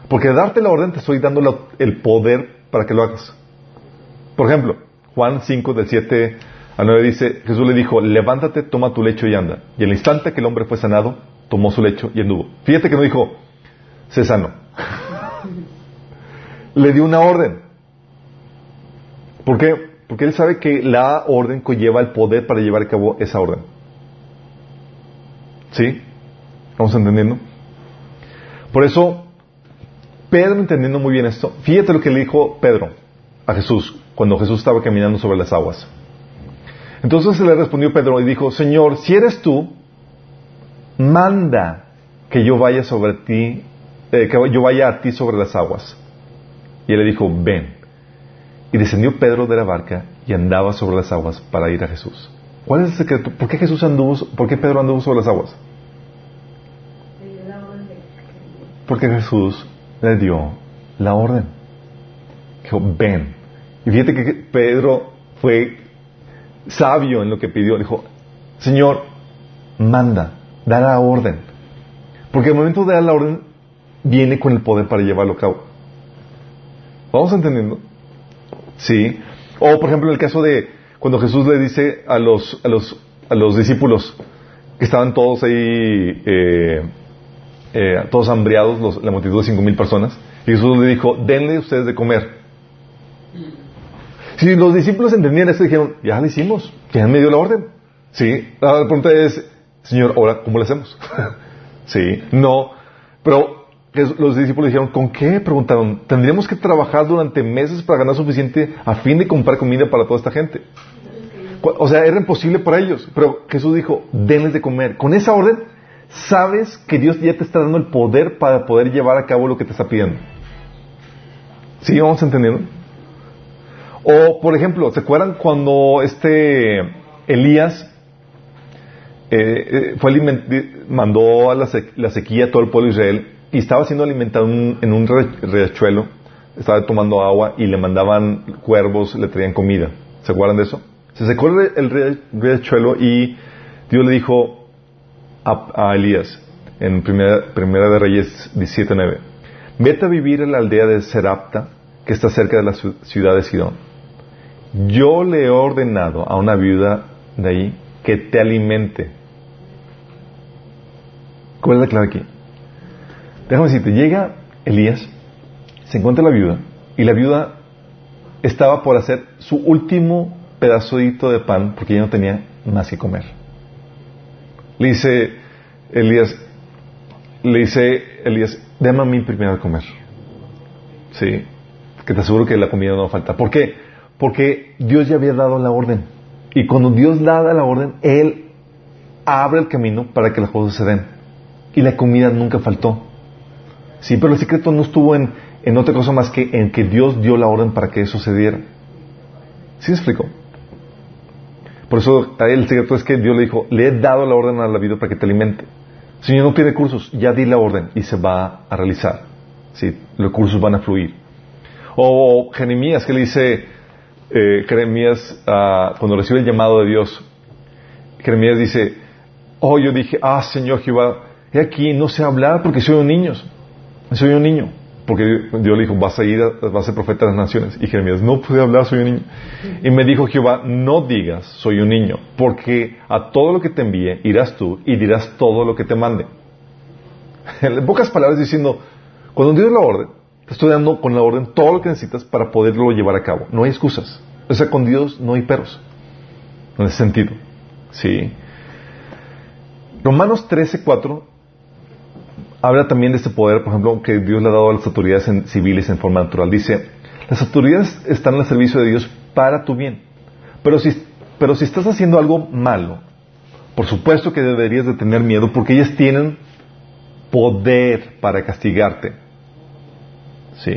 Porque darte la orden te estoy dando el poder para que lo hagas. Por ejemplo, Juan 5 del 7 al 9 dice, Jesús le dijo, levántate, toma tu lecho y anda. Y el instante que el hombre fue sanado, tomó su lecho y anduvo. Fíjate que no dijo, se sanó. le dio una orden. ¿Por qué? Porque él sabe que la orden conlleva el poder para llevar a cabo esa orden. ¿Sí? ¿Vamos entendiendo? Por eso, Pedro entendiendo muy bien esto, fíjate lo que le dijo Pedro a Jesús cuando Jesús estaba caminando sobre las aguas. Entonces se le respondió Pedro y dijo, Señor, si eres tú, manda que yo vaya sobre ti, eh, que yo vaya a ti sobre las aguas. Y él le dijo, ven. Y descendió Pedro de la barca y andaba sobre las aguas para ir a Jesús. ¿Cuál es el secreto? ¿Por qué Jesús anduvo, por qué Pedro anduvo sobre las aguas? Porque Jesús le dio la orden. Dijo, ven. Y fíjate que Pedro fue sabio en lo que pidió. Dijo, Señor, manda, da la orden. Porque el momento de dar la orden viene con el poder para llevarlo a cabo. ¿Vamos entendiendo? Sí. O, por ejemplo, el caso de cuando Jesús le dice a los, a los, a los discípulos que estaban todos ahí, eh, eh, todos hambriados, la multitud de cinco mil personas, y Jesús le dijo, denle ustedes de comer. Si los discípulos entendían esto, dijeron, ya lo hicimos, ya me dio la orden. Sí, la pregunta es, Señor, ahora, ¿cómo lo hacemos? sí, no, pero los discípulos dijeron, ¿con qué? Preguntaron, tendríamos que trabajar durante meses para ganar suficiente a fin de comprar comida para toda esta gente. O sea, era imposible para ellos. Pero Jesús dijo, denles de comer. Con esa orden, sabes que Dios ya te está dando el poder para poder llevar a cabo lo que te está pidiendo. ¿Sí? ¿Vamos entendiendo? O, por ejemplo, ¿se acuerdan cuando este Elías eh, eh, mandó a la, sequía a todo el pueblo de Israel y estaba siendo alimentado en un riachuelo, estaba tomando agua y le mandaban cuervos, le traían comida. ¿Se acuerdan de eso? Se secó el riachuelo y Dios le dijo a, Elías en primera, primera de Reyes 17.9, vete a vivir en la aldea de Serapta, que está cerca de la ciudad de Sidón. Yo le he ordenado a una viuda de ahí que te alimente. ¿Cuál es la clave aquí? Déjame decirte, llega Elías, se encuentra la viuda, y la viuda estaba por hacer su último pedacito de pan porque ya no tenía más que comer. Le dice Elías, le dice Elías, déme a mí primero de comer. Sí, que te aseguro que la comida no va a faltar. ¿Por qué? Porque Dios ya había dado la orden. Y cuando Dios da la orden, Él abre el camino para que las cosas se den. Y la comida nunca faltó. Sí, pero el secreto no estuvo en, en otra cosa más que en que Dios dio la orden para que eso se diera. ¿Sí me explico? Por eso el secreto es que Dios le dijo, le he dado la orden a la vida para que te alimente. Señor, no pide cursos, ya di la orden y se va a realizar. ¿Sí? Los cursos van a fluir. O Jeremías, que le dice eh, Jeremías ah, cuando recibe el llamado de Dios, Jeremías dice, oh, yo dije, ah, Señor Jehová, he aquí, no sé hablar porque soy un niño. Soy un niño. Porque Dios le dijo, vas a ir, vas a ser profeta de las naciones. Y Jeremías, no pude hablar, soy un niño. Y me dijo Jehová, no digas, soy un niño, porque a todo lo que te envíe irás tú y dirás todo lo que te mande. En pocas palabras diciendo, cuando Dios la orden, te estoy dando con la orden todo lo que necesitas para poderlo llevar a cabo. No hay excusas. O sea, con Dios no hay perros. En ese sentido. Sí. Romanos 13, 4 habla también de este poder, por ejemplo, que Dios le ha dado a las autoridades civiles en forma natural. Dice, las autoridades están al servicio de Dios para tu bien. Pero si, pero si estás haciendo algo malo, por supuesto que deberías de tener miedo porque ellas tienen poder para castigarte. Sí.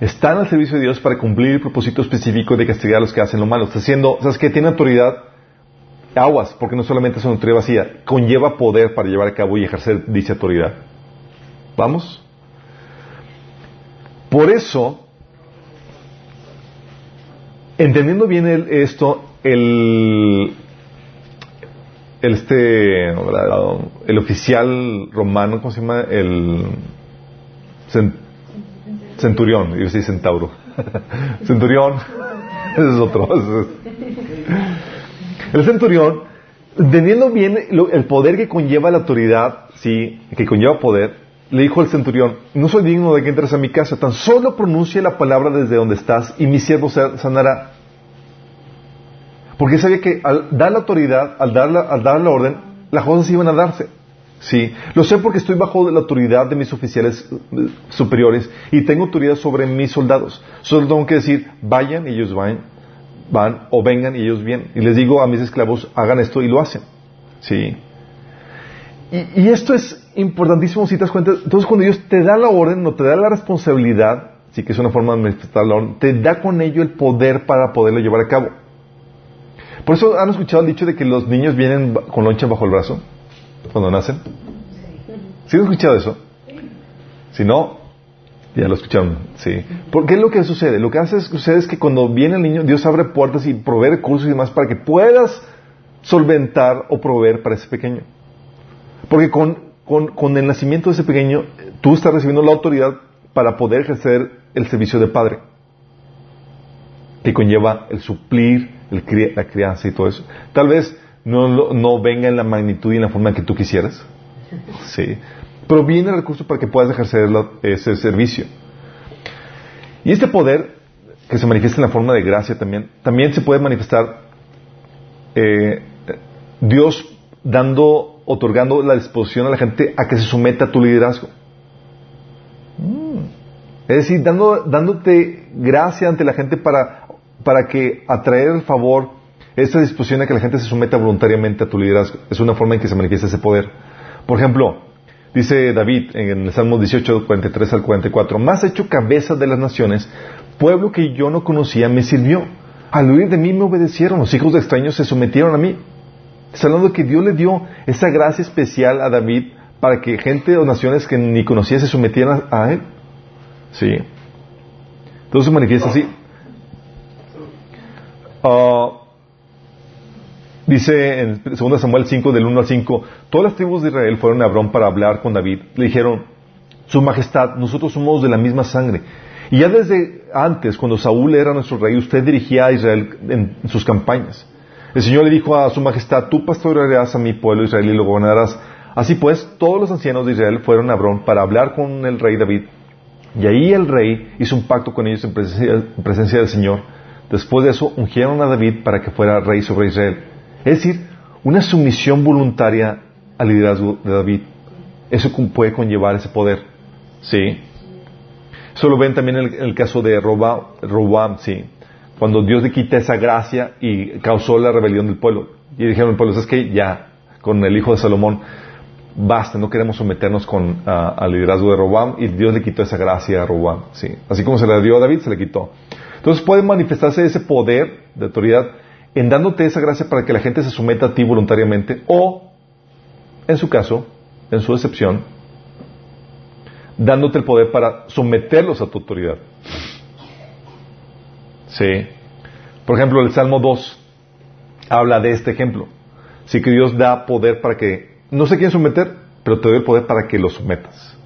Están al servicio de Dios para cumplir el propósito específico de castigar a los que hacen lo malo. Está haciendo, ¿sabes qué? Tiene autoridad aguas, porque no solamente es una autoridad vacía, conlleva poder para llevar a cabo y ejercer dicha autoridad. ¿Vamos? Por eso, entendiendo bien esto, el, el, este, el oficial romano, ¿cómo se llama? El centurión, yo sí centauro. centurión, ese es otro. El centurión, teniendo bien el poder que conlleva la autoridad, sí, que conlleva poder, le dijo al centurión, no soy digno de que entres a mi casa, tan solo pronuncia la palabra desde donde estás y mi siervo sanará. Porque sabía que al dar la autoridad, al dar la, al dar la orden, las cosas iban a darse. Sí, lo sé porque estoy bajo la autoridad de mis oficiales eh, superiores y tengo autoridad sobre mis soldados. Solo tengo que decir, vayan y ellos van, van o vengan y ellos vienen. Y les digo a mis esclavos, hagan esto y lo hacen. Sí. Y, esto es importantísimo si te das cuenta. Entonces cuando Dios te da la orden o te da la responsabilidad, sí que es una forma de manifestar la orden, te da con ello el poder para poderlo llevar a cabo. Por eso han escuchado el dicho de que los niños vienen con loncha bajo el brazo cuando nacen. ¿Sí han escuchado eso? Si no, ya lo escucharon, sí. ¿Por qué es lo que sucede? Lo que hace es, sucede es que cuando viene el niño, Dios abre puertas y provee recursos y demás para que puedas solventar o proveer para ese pequeño. Porque con, con el nacimiento de ese pequeño, tú estás recibiendo la autoridad para poder ejercer el servicio de padre, que conlleva el suplir la crianza y todo eso. Tal vez no, no venga en la magnitud y en la forma que tú quisieras, sí, pero viene el recurso para que puedas ejercer ese servicio. Y este poder, que se manifiesta en la forma de gracia también, también se puede manifestar eh, Dios dando, otorgando la disposición a la gente a que se someta a tu liderazgo. Mm. Es decir, dándote gracia ante la gente para para que atraer el favor, esa disposición a que la gente se someta voluntariamente a tu liderazgo. Es una forma en que se manifiesta ese poder. Por ejemplo, dice David en el Salmo 18, 43 al 44, más hecho cabeza de las naciones, pueblo que yo no conocía me sirvió. Al huir de mí me obedecieron, los hijos de extraños se sometieron a mí. Está hablando que Dios le dio esa gracia especial a David para que gente o naciones que ni conocía se sometieran a él. Sí. Entonces se manifiesta así. Ah, dice en 2 Samuel 5, del 1 al 5, todas las tribus de Israel fueron a Abrón para hablar con David. Le dijeron, Su Majestad, nosotros somos de la misma sangre. Y ya desde antes, cuando Saúl era nuestro rey, usted dirigía a Israel en, sus campañas. El Señor le dijo a Su Majestad, tú pastorearás a mi pueblo Israel y lo gobernarás. Así pues, todos los ancianos de Israel fueron a Abrón para hablar con el rey David. Y ahí el rey hizo un pacto con ellos en presencia del Señor Después de eso, ungieron a David para que fuera rey sobre Israel. Es decir, una sumisión voluntaria al liderazgo de David. Eso puede conllevar ese poder. ¿Sí? Eso lo ven también en el, caso de Robam, ¿sí? Cuando Dios le quita esa gracia y causó la rebelión del pueblo. Y dijeron al pueblo, es que ya, con el hijo de Salomón, basta, no queremos someternos con, al liderazgo de Robam y Dios le quitó esa gracia a Robam, ¿sí? Así como se le dio a David, se le quitó. Entonces puede manifestarse ese poder de autoridad en dándote esa gracia para que la gente se someta a ti voluntariamente o, en su caso, en su excepción, dándote el poder para someterlos a tu autoridad. Sí. Por ejemplo, el Salmo 2 habla de este ejemplo. Sí que Dios da poder para que, no sé quién someter, pero te doy el poder para que lo sometas.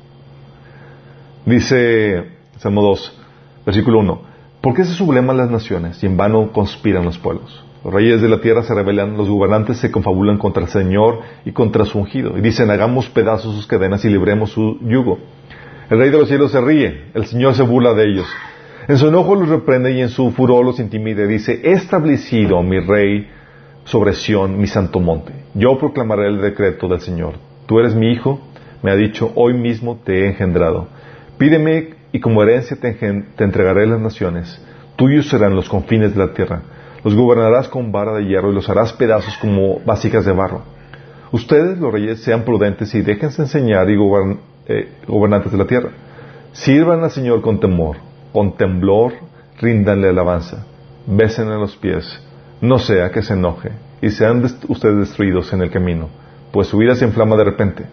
Dice Salmo 2, versículo 1. ¿Por qué se subleman las naciones y en vano conspiran los pueblos? Los reyes de la tierra se rebelan, los gobernantes se confabulan contra el Señor y contra su ungido. Y dicen, hagamos pedazos sus cadenas y libremos su yugo. El rey de los cielos se ríe, el Señor se burla de ellos. En su enojo los reprende y en su furor los intimide. Dice, he establecido mi rey sobre Sión, mi santo monte. Yo proclamaré el decreto del Señor. Tú eres mi hijo, me ha dicho, hoy mismo te he engendrado. Pídeme y como herencia te, entregaré las naciones. Tuyos serán los confines de la tierra. Los gobernarás con vara de hierro y los harás pedazos como vasijas de barro. Ustedes, los reyes, sean prudentes y déjense enseñar y eh, gobernantes de la tierra. Sirvan al Señor con temor, con temblor, ríndanle alabanza, besen a los pies, no sea que se enoje y sean ustedes destruidos en el camino, pues su vida se inflama de repente.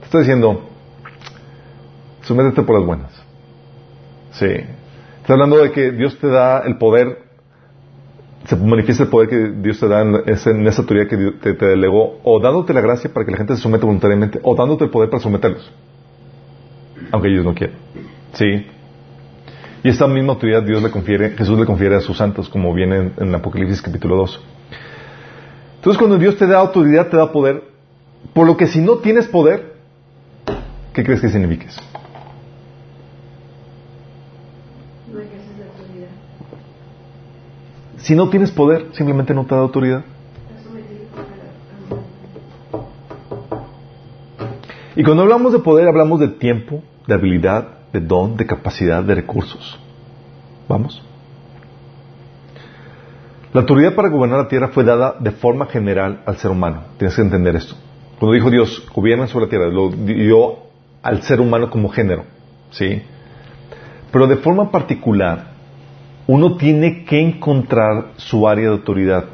Te estoy diciendo, sométete por las buenas. Sí. Está hablando de que Dios te da el poder, se manifiesta el poder que Dios te da en, esa autoridad que te, te, delegó, o dándote la gracia para que la gente se someta voluntariamente, o dándote el poder para someterlos, aunque ellos no quieran. Sí. Y esta misma autoridad Dios le confiere, Jesús le confiere a sus santos, como viene en, Apocalipsis capítulo 2. Entonces cuando Dios te da autoridad, te da poder, por lo que si no tienes poder, ¿qué crees que significa eso? Si no tienes poder, simplemente no te da autoridad. Y cuando hablamos de poder, hablamos de tiempo, de habilidad, de don, de capacidad, de recursos. ¿Vamos? La autoridad para gobernar la tierra fue dada de forma general al ser humano. Tienes que entender esto. Cuando dijo Dios, gobierna sobre la tierra, lo dio al ser humano como género. ¿Sí? Pero de forma particular, uno tiene que encontrar su área de autoridad.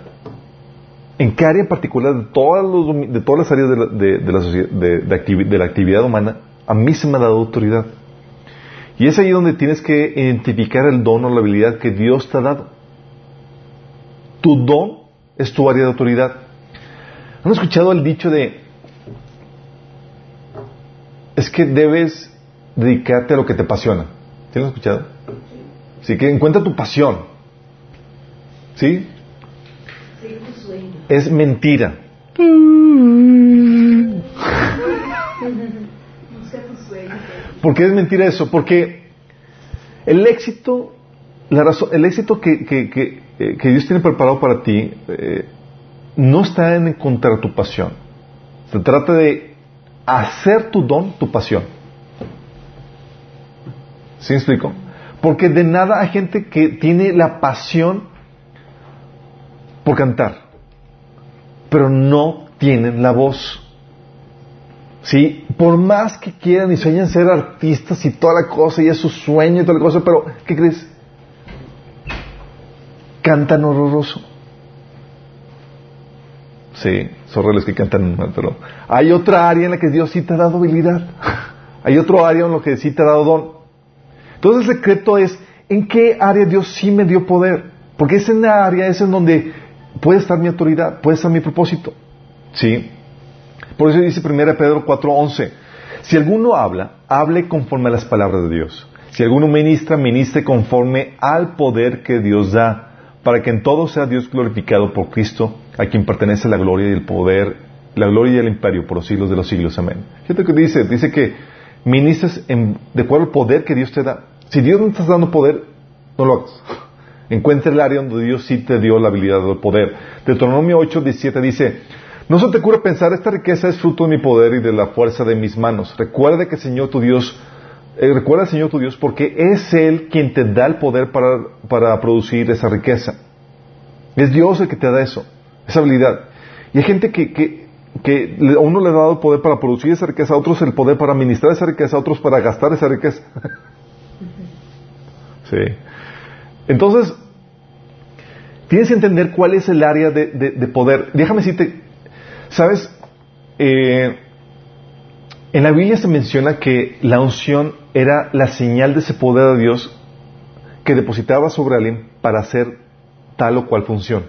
¿En qué área en particular de todas, de todas las áreas de la, de, la actividad humana a mí se me ha dado autoridad? Y es ahí donde tienes que identificar el don o la habilidad que Dios te ha dado. Tu don es tu área de autoridad. ¿Han escuchado el dicho de, es que debes dedicarte a lo que te apasiona? ¿Tienes escuchado? Así que encuentra tu pasión. ¿Sí? Es mentira. ¿Por qué es mentira eso? Porque el éxito, la razón, el éxito que, que, eh, Dios tiene preparado para ti eh, no está en encontrar tu pasión. Se trata de hacer tu don tu pasión. ¿Sí me explico? Porque de nada hay gente que tiene la pasión por cantar, pero no tienen la voz. ¿Sí? Por más que quieran y sueñan ser artistas y toda la cosa, y es su sueño y toda la cosa, pero ¿qué crees? Cantan horroroso. Sí, son reales que cantan mal, pero hay otra área en la que Dios sí te ha dado habilidad. hay otro área en la que sí te ha dado don. Entonces el secreto es en qué área Dios sí me dio poder. Porque es en la área, es en donde puede estar mi autoridad, puede estar mi propósito. ¿Sí? Por eso dice 1 Pedro 4:11, si alguno habla, hable conforme a las palabras de Dios. Si alguno ministra, ministre conforme al poder que Dios da, para que en todo sea Dios glorificado por Cristo, a quien pertenece la gloria y el poder, la gloria y el imperio por los siglos de los siglos. Amén. Fíjate que dice, dice que ministres de acuerdo al poder que Dios te da. Si Dios no te está dando poder, no lo hagas. Encuentra el área donde Dios sí te dio la habilidad del poder. Deuteronomio 8, 17 dice, no se te ocurre pensar, esta riqueza es fruto de mi poder y de la fuerza de mis manos. Recuerda que el Señor tu Dios, eh, recuerda al Señor tu Dios porque es Él quien te da el poder para, para producir esa riqueza. Es Dios el que te da eso, esa habilidad. Y hay gente que, que, que a uno le ha dado el poder para producir esa riqueza, a otros el poder para administrar esa riqueza, a otros para gastar esa riqueza. Sí. Entonces, tienes que entender cuál es el área de, poder. Déjame decirte, ¿sabes? Eh, en la Biblia se menciona que la unción era la señal de ese poder de Dios que depositaba sobre alguien para hacer tal o cual función.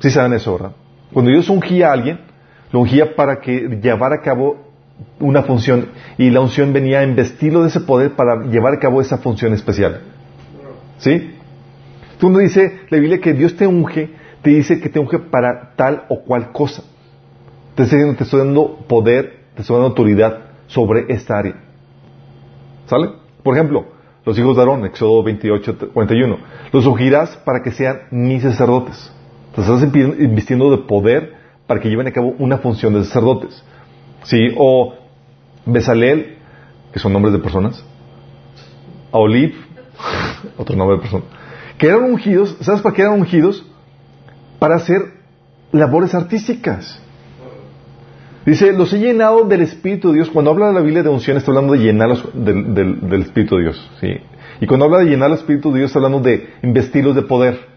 ¿Sí saben eso, verdad? Cuando Dios ungía a alguien, lo ungía para que llevara a cabo una función y la unción venía en vestirlo de ese poder para llevar a cabo esa función especial. ¿Sí? Tú no dice la Biblia que Dios te unge, te dice que te unge para tal o cual cosa. Te estoy, dando poder, te estoy dando autoridad sobre esta área. ¿Sale? Por ejemplo, los hijos de Aarón, Éxodo 28, 41. Los ungirás para que sean mis sacerdotes. Te estás invistiendo de poder para que lleven a cabo una función de sacerdotes. ¿Sí? O Besalel, que son nombres de personas. A Oliv, otro nombre de persona. Que eran ungidos, ¿sabes para qué eran ungidos? Para hacer labores artísticas. Dice, los he llenado del Espíritu de Dios. Cuando habla de la Biblia de unción, está hablando de llenarlos del, del, Espíritu de Dios. ¿sí? Y cuando habla de llenar el Espíritu de Dios, está hablando de investirlos de poder.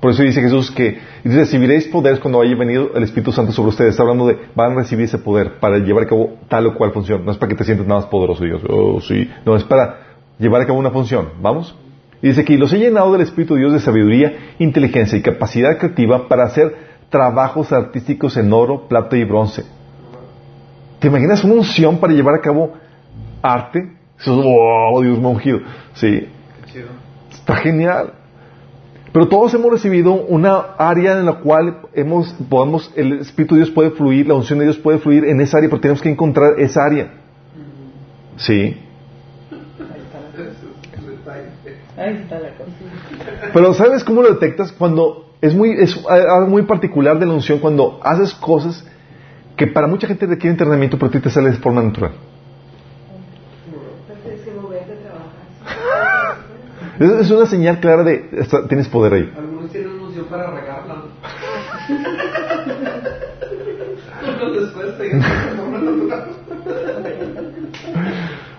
Por eso dice Jesús que recibiréis poderes cuando haya venido el Espíritu Santo sobre ustedes. Está hablando de van a recibir ese poder para llevar a cabo tal o cual función. No es para que te sientas nada más poderoso, Dios. Oh, sí. No, es para llevar a cabo una función. ¿Vamos? Y dice aquí, los he llenado del Espíritu de Dios de sabiduría, inteligencia y capacidad creativa para hacer trabajos artísticos en oro, plata y bronce. ¿Te imaginas una unción para llevar a cabo arte? wow, Dios me ha ungido. Sí. Está genial. Pero todos hemos recibido una área en la cual hemos, podemos, el Espíritu de Dios puede fluir, la unción de Dios puede fluir en esa área, pero tenemos que encontrar esa área. Sí. Pero ¿sabes cómo lo detectas? Cuando es muy, es algo muy particular de la unción, cuando haces cosas que para mucha gente requiere entrenamiento, pero a ti te sale de forma natural. Es una señal clara de tienes poder ahí. Algunos tienen unción para regarla.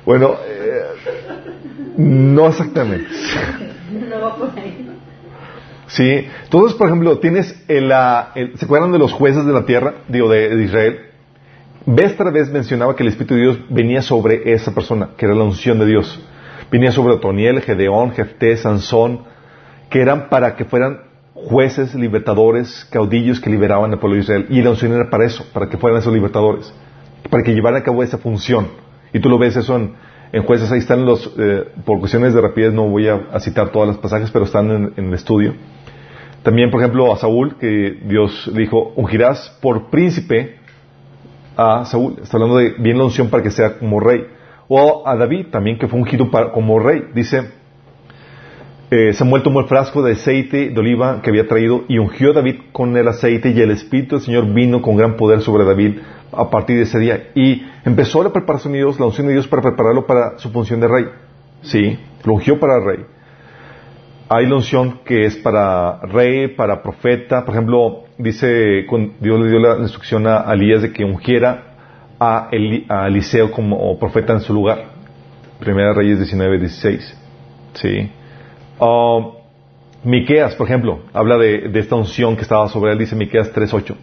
bueno, eh, no exactamente. No va por ahí. Sí, entonces, por ejemplo, tienes el, ¿se acuerdan de los jueces de la tierra, digo, de, de Israel? Vez tras vez mencionaba que el Espíritu de Dios venía sobre esa persona, que era la unción de Dios. Venía sobre Otoniel, Gedeón, Jefté, Sansón, que eran para que fueran jueces, libertadores, caudillos que liberaban al pueblo de Israel. Y la unción era para eso, para que fueran esos libertadores, para que llevaran a cabo esa función. Y tú lo ves eso en, jueces, ahí están los, eh, por cuestiones de rapidez no voy a, citar todas las pasajes, pero están en, en, el estudio. También, por ejemplo, a Saúl, que Dios dijo, ungirás por príncipe a Saúl. Está hablando de bien la unción para que sea como rey. O a David también, que fue ungido como rey. Dice, eh, Samuel tomó el frasco de aceite de oliva que había traído y ungió a David con el aceite y el Espíritu del Señor vino con gran poder sobre David a partir de ese día. Y empezó la preparación de Dios, la unción de Dios para prepararlo para su función de rey. Sí, lo ungió para rey. Hay la unción que es para rey, para profeta. Por ejemplo, dice, Dios le dio la instrucción a Elías de que ungiera a, Eliseo como profeta en su lugar. Primera Reyes 19, 16. Sí. Um, Miqueas, por ejemplo, habla de, esta unción que estaba sobre él, dice Miqueas 3.8,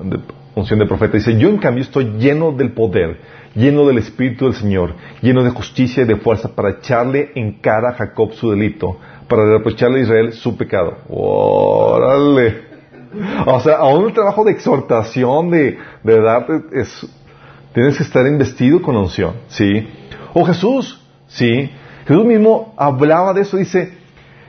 de, unción de profeta. Dice, yo en cambio estoy lleno del poder, lleno del Espíritu del Señor, lleno de justicia y de fuerza para echarle en cara a Jacob su delito, para reprocharle a Israel su pecado. ¡Órale! O sea, aún el trabajo de exhortación, de, de es, Tienes que estar investido con la unción, ¿sí? O Jesús, ¿sí? Jesús mismo hablaba de eso, dice,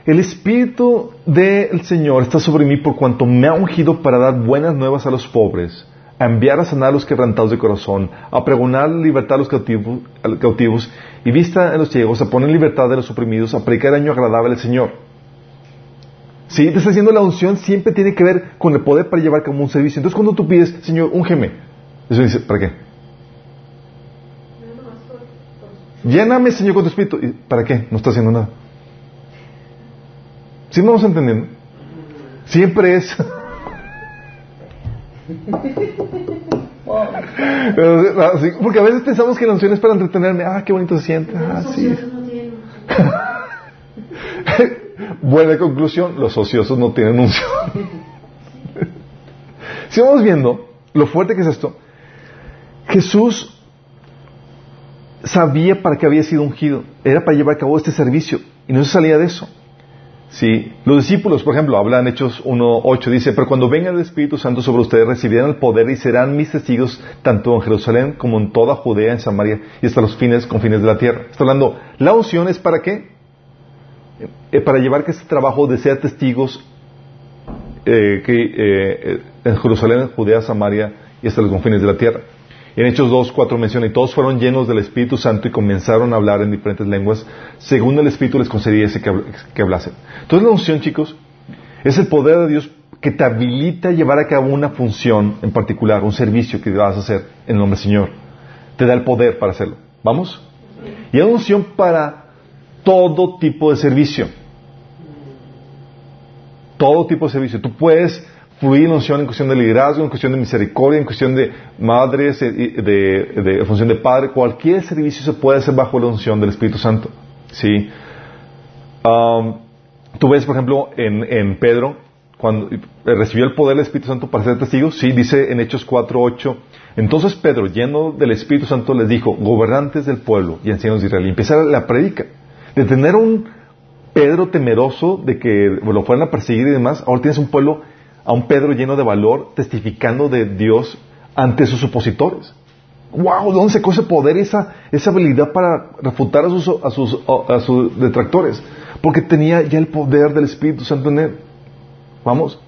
el Espíritu del Señor está sobre mí por cuanto me ha ungido para dar buenas nuevas a los pobres, a enviar a sanar a los quebrantados de corazón, a pregonar libertad a los cautivos, y vista a los ciegos, a poner libertad a los oprimidos, a predicar año agradable al Señor. Sí, te está la unción siempre tiene que ver con el poder para llevar como un servicio. Entonces cuando tú pides, Señor, úngeme, eso dice, ¿para qué? Lléname, Señor, con tu espíritu. ¿Y ¿Para qué? No está haciendo nada. ¿Sí me vamos entendiendo? Siempre es. porque a veces pensamos que la unción es para entretenerme. Ah, qué bonito se siente. Ah, sí. Buena conclusión, los ociosos no tienen unción. si vamos viendo lo fuerte que es esto, Jesús sabía para qué había sido ungido. Era para llevar a cabo este servicio. Y no se salía de eso. Sí. Los discípulos, por ejemplo, hablan Hechos 1.8, dice, pero cuando venga el Espíritu Santo sobre ustedes, recibirán el poder y serán mis testigos tanto en Jerusalén como en toda Judea, en Samaria y hasta los fines, confines de la tierra. Está hablando, la unción es para qué? Eh, para llevar que este trabajo de ser testigos eh, eh, en Jerusalén, Judea, Samaria y hasta los confines de la tierra. En Hechos 2, 4 menciona, y todos fueron llenos del Espíritu Santo y comenzaron a hablar en diferentes lenguas, según el Espíritu les concediese que, que hablasen. Entonces la unción, chicos, es el poder de Dios que te habilita a llevar a cabo una función en particular, un servicio que vas a hacer en el nombre del Señor. Te da el poder para hacerlo. ¿Vamos? Y hay unción para todo tipo de servicio. Todo tipo de servicio. Tú puedes fluir en unción en cuestión de liderazgo, en cuestión de misericordia, en cuestión de madres, de, de, función de padre. Cualquier servicio se puede hacer bajo la unción del Espíritu Santo. ¿Sí? Tú ves, por ejemplo, en, en Pedro, cuando eh, recibió el poder del Espíritu Santo para ser testigo, sí, dice en Hechos 4.8, entonces Pedro, lleno del Espíritu Santo, les dijo, gobernantes del pueblo y ancianos de Israel, y empieza la predica. De tener un Pedro temeroso de que lo fueran a perseguir y demás, ahora tienes un pueblo, a un Pedro lleno de valor, testificando de Dios ante sus opositores. ¡Wow! ¿De dónde se ese poder, esa, esa habilidad para refutar a sus, a, sus, a sus detractores? Porque tenía ya el poder del Espíritu Santo en él. Vamos.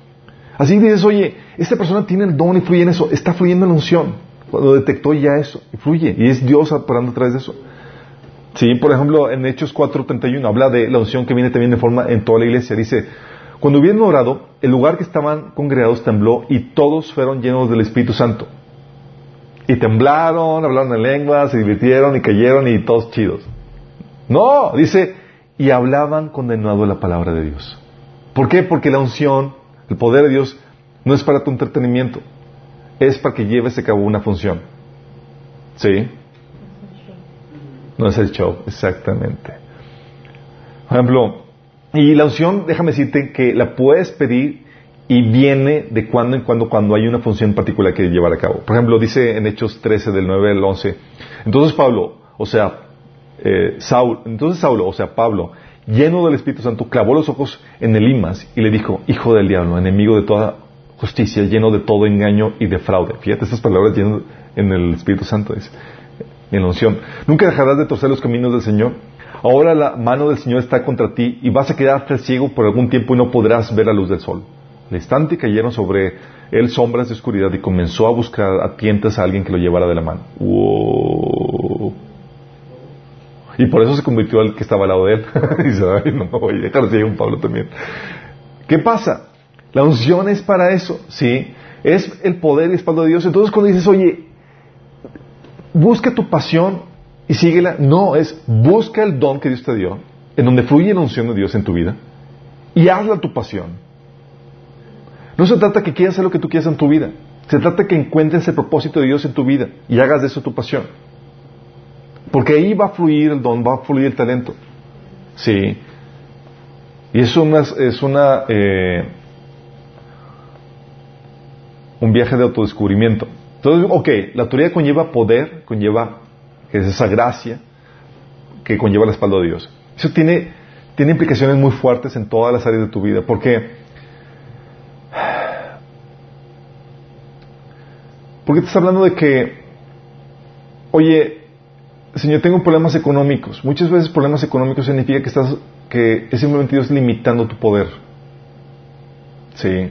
Así dices, oye, esta persona tiene el don y fluye en eso, está fluyendo en la unción. Cuando detectó ya eso, y fluye, y es Dios operando a través de eso. Sí, por ejemplo, en Hechos 4.31 habla de la unción que viene también de forma en toda la iglesia. Dice, cuando hubieron orado, el lugar que estaban congregados tembló y todos fueron llenos del Espíritu Santo. Y temblaron, hablaron en lenguas, se divirtieron y cayeron y todos chidos. No, dice, y hablaban condenado la palabra de Dios. ¿Por qué? Porque la unción, el poder de Dios, no es para tu entretenimiento, es para que lleves a cabo una función. ¿Sí? No es el show, exactamente. Por ejemplo, y la unción, déjame decirte que la puedes pedir y viene de cuando en cuando cuando hay una función particular que llevar a cabo. Por ejemplo, dice en Hechos 13 del 9 al 11, entonces Pablo, o sea, eh, Saul, entonces Saulo, o sea, Pablo, lleno del Espíritu Santo, clavó los ojos en el Imas y le dijo, hijo del diablo, enemigo de toda justicia, lleno de todo engaño y de fraude. Fíjate estas palabras llenas en el Espíritu Santo, dice, en la unción. Nunca dejarás de torcer los caminos del Señor. Ahora la mano del Señor está contra ti y vas a quedarte ciego por algún tiempo y no podrás ver la luz del sol. Al instante cayeron sobre él sombras de oscuridad y comenzó a buscar a tientas a alguien que lo llevara de la mano. Y por eso se convirtió al que estaba al lado de él. y dice, ay, no, voy a dejar un Pablo también. ¿Qué pasa? La unción es para eso, ¿sí? Es el poder y espalda de Dios. Entonces cuando dices, oye, busca tu pasión y síguela, no, es busca el don que Dios te dio, en donde fluye la unción de Dios en tu vida, y hazla tu pasión. No se trata que quieras hacer lo que tú quieras en tu vida, se trata que encuentres el propósito de Dios en tu vida y hagas de eso tu pasión. Porque ahí va a fluir el don, va a fluir el talento. Sí. Y es una, es una eh, un viaje de autodescubrimiento. Entonces, ok, la autoridad conlleva poder, conlleva que es esa gracia que conlleva la espalda de Dios. Eso tiene, tiene implicaciones muy fuertes en todas las áreas de tu vida, porque porque te está hablando de que, oye, Señor, tengo problemas económicos. Muchas veces problemas económicos significa que estás, que es simplemente Dios limitando tu poder. Sí.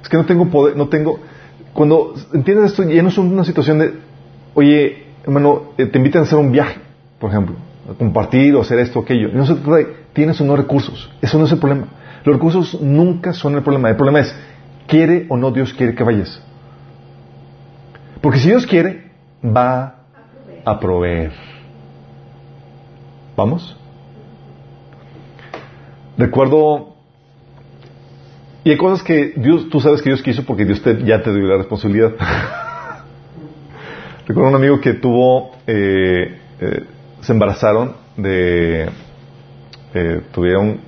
Es que no tengo poder, no tengo. Cuando entiendes esto, ya no es una situación de, oye, hermano, eh, te invitan a hacer un viaje, por ejemplo, a compartir o hacer esto o aquello. no se trata de, tienes o no recursos. Eso no es el problema. Los recursos nunca son el problema. El problema es, ¿quiere o no Dios quiere que vayas? Porque si Dios quiere, va a proveer. ¿Vamos? Recuerdo, y hay cosas que Dios, tú sabes que Dios quiso porque Dios ya te dio la responsabilidad. Recuerdo un amigo que tuvo, eh, eh, se embarazaron de, eh, tuvieron,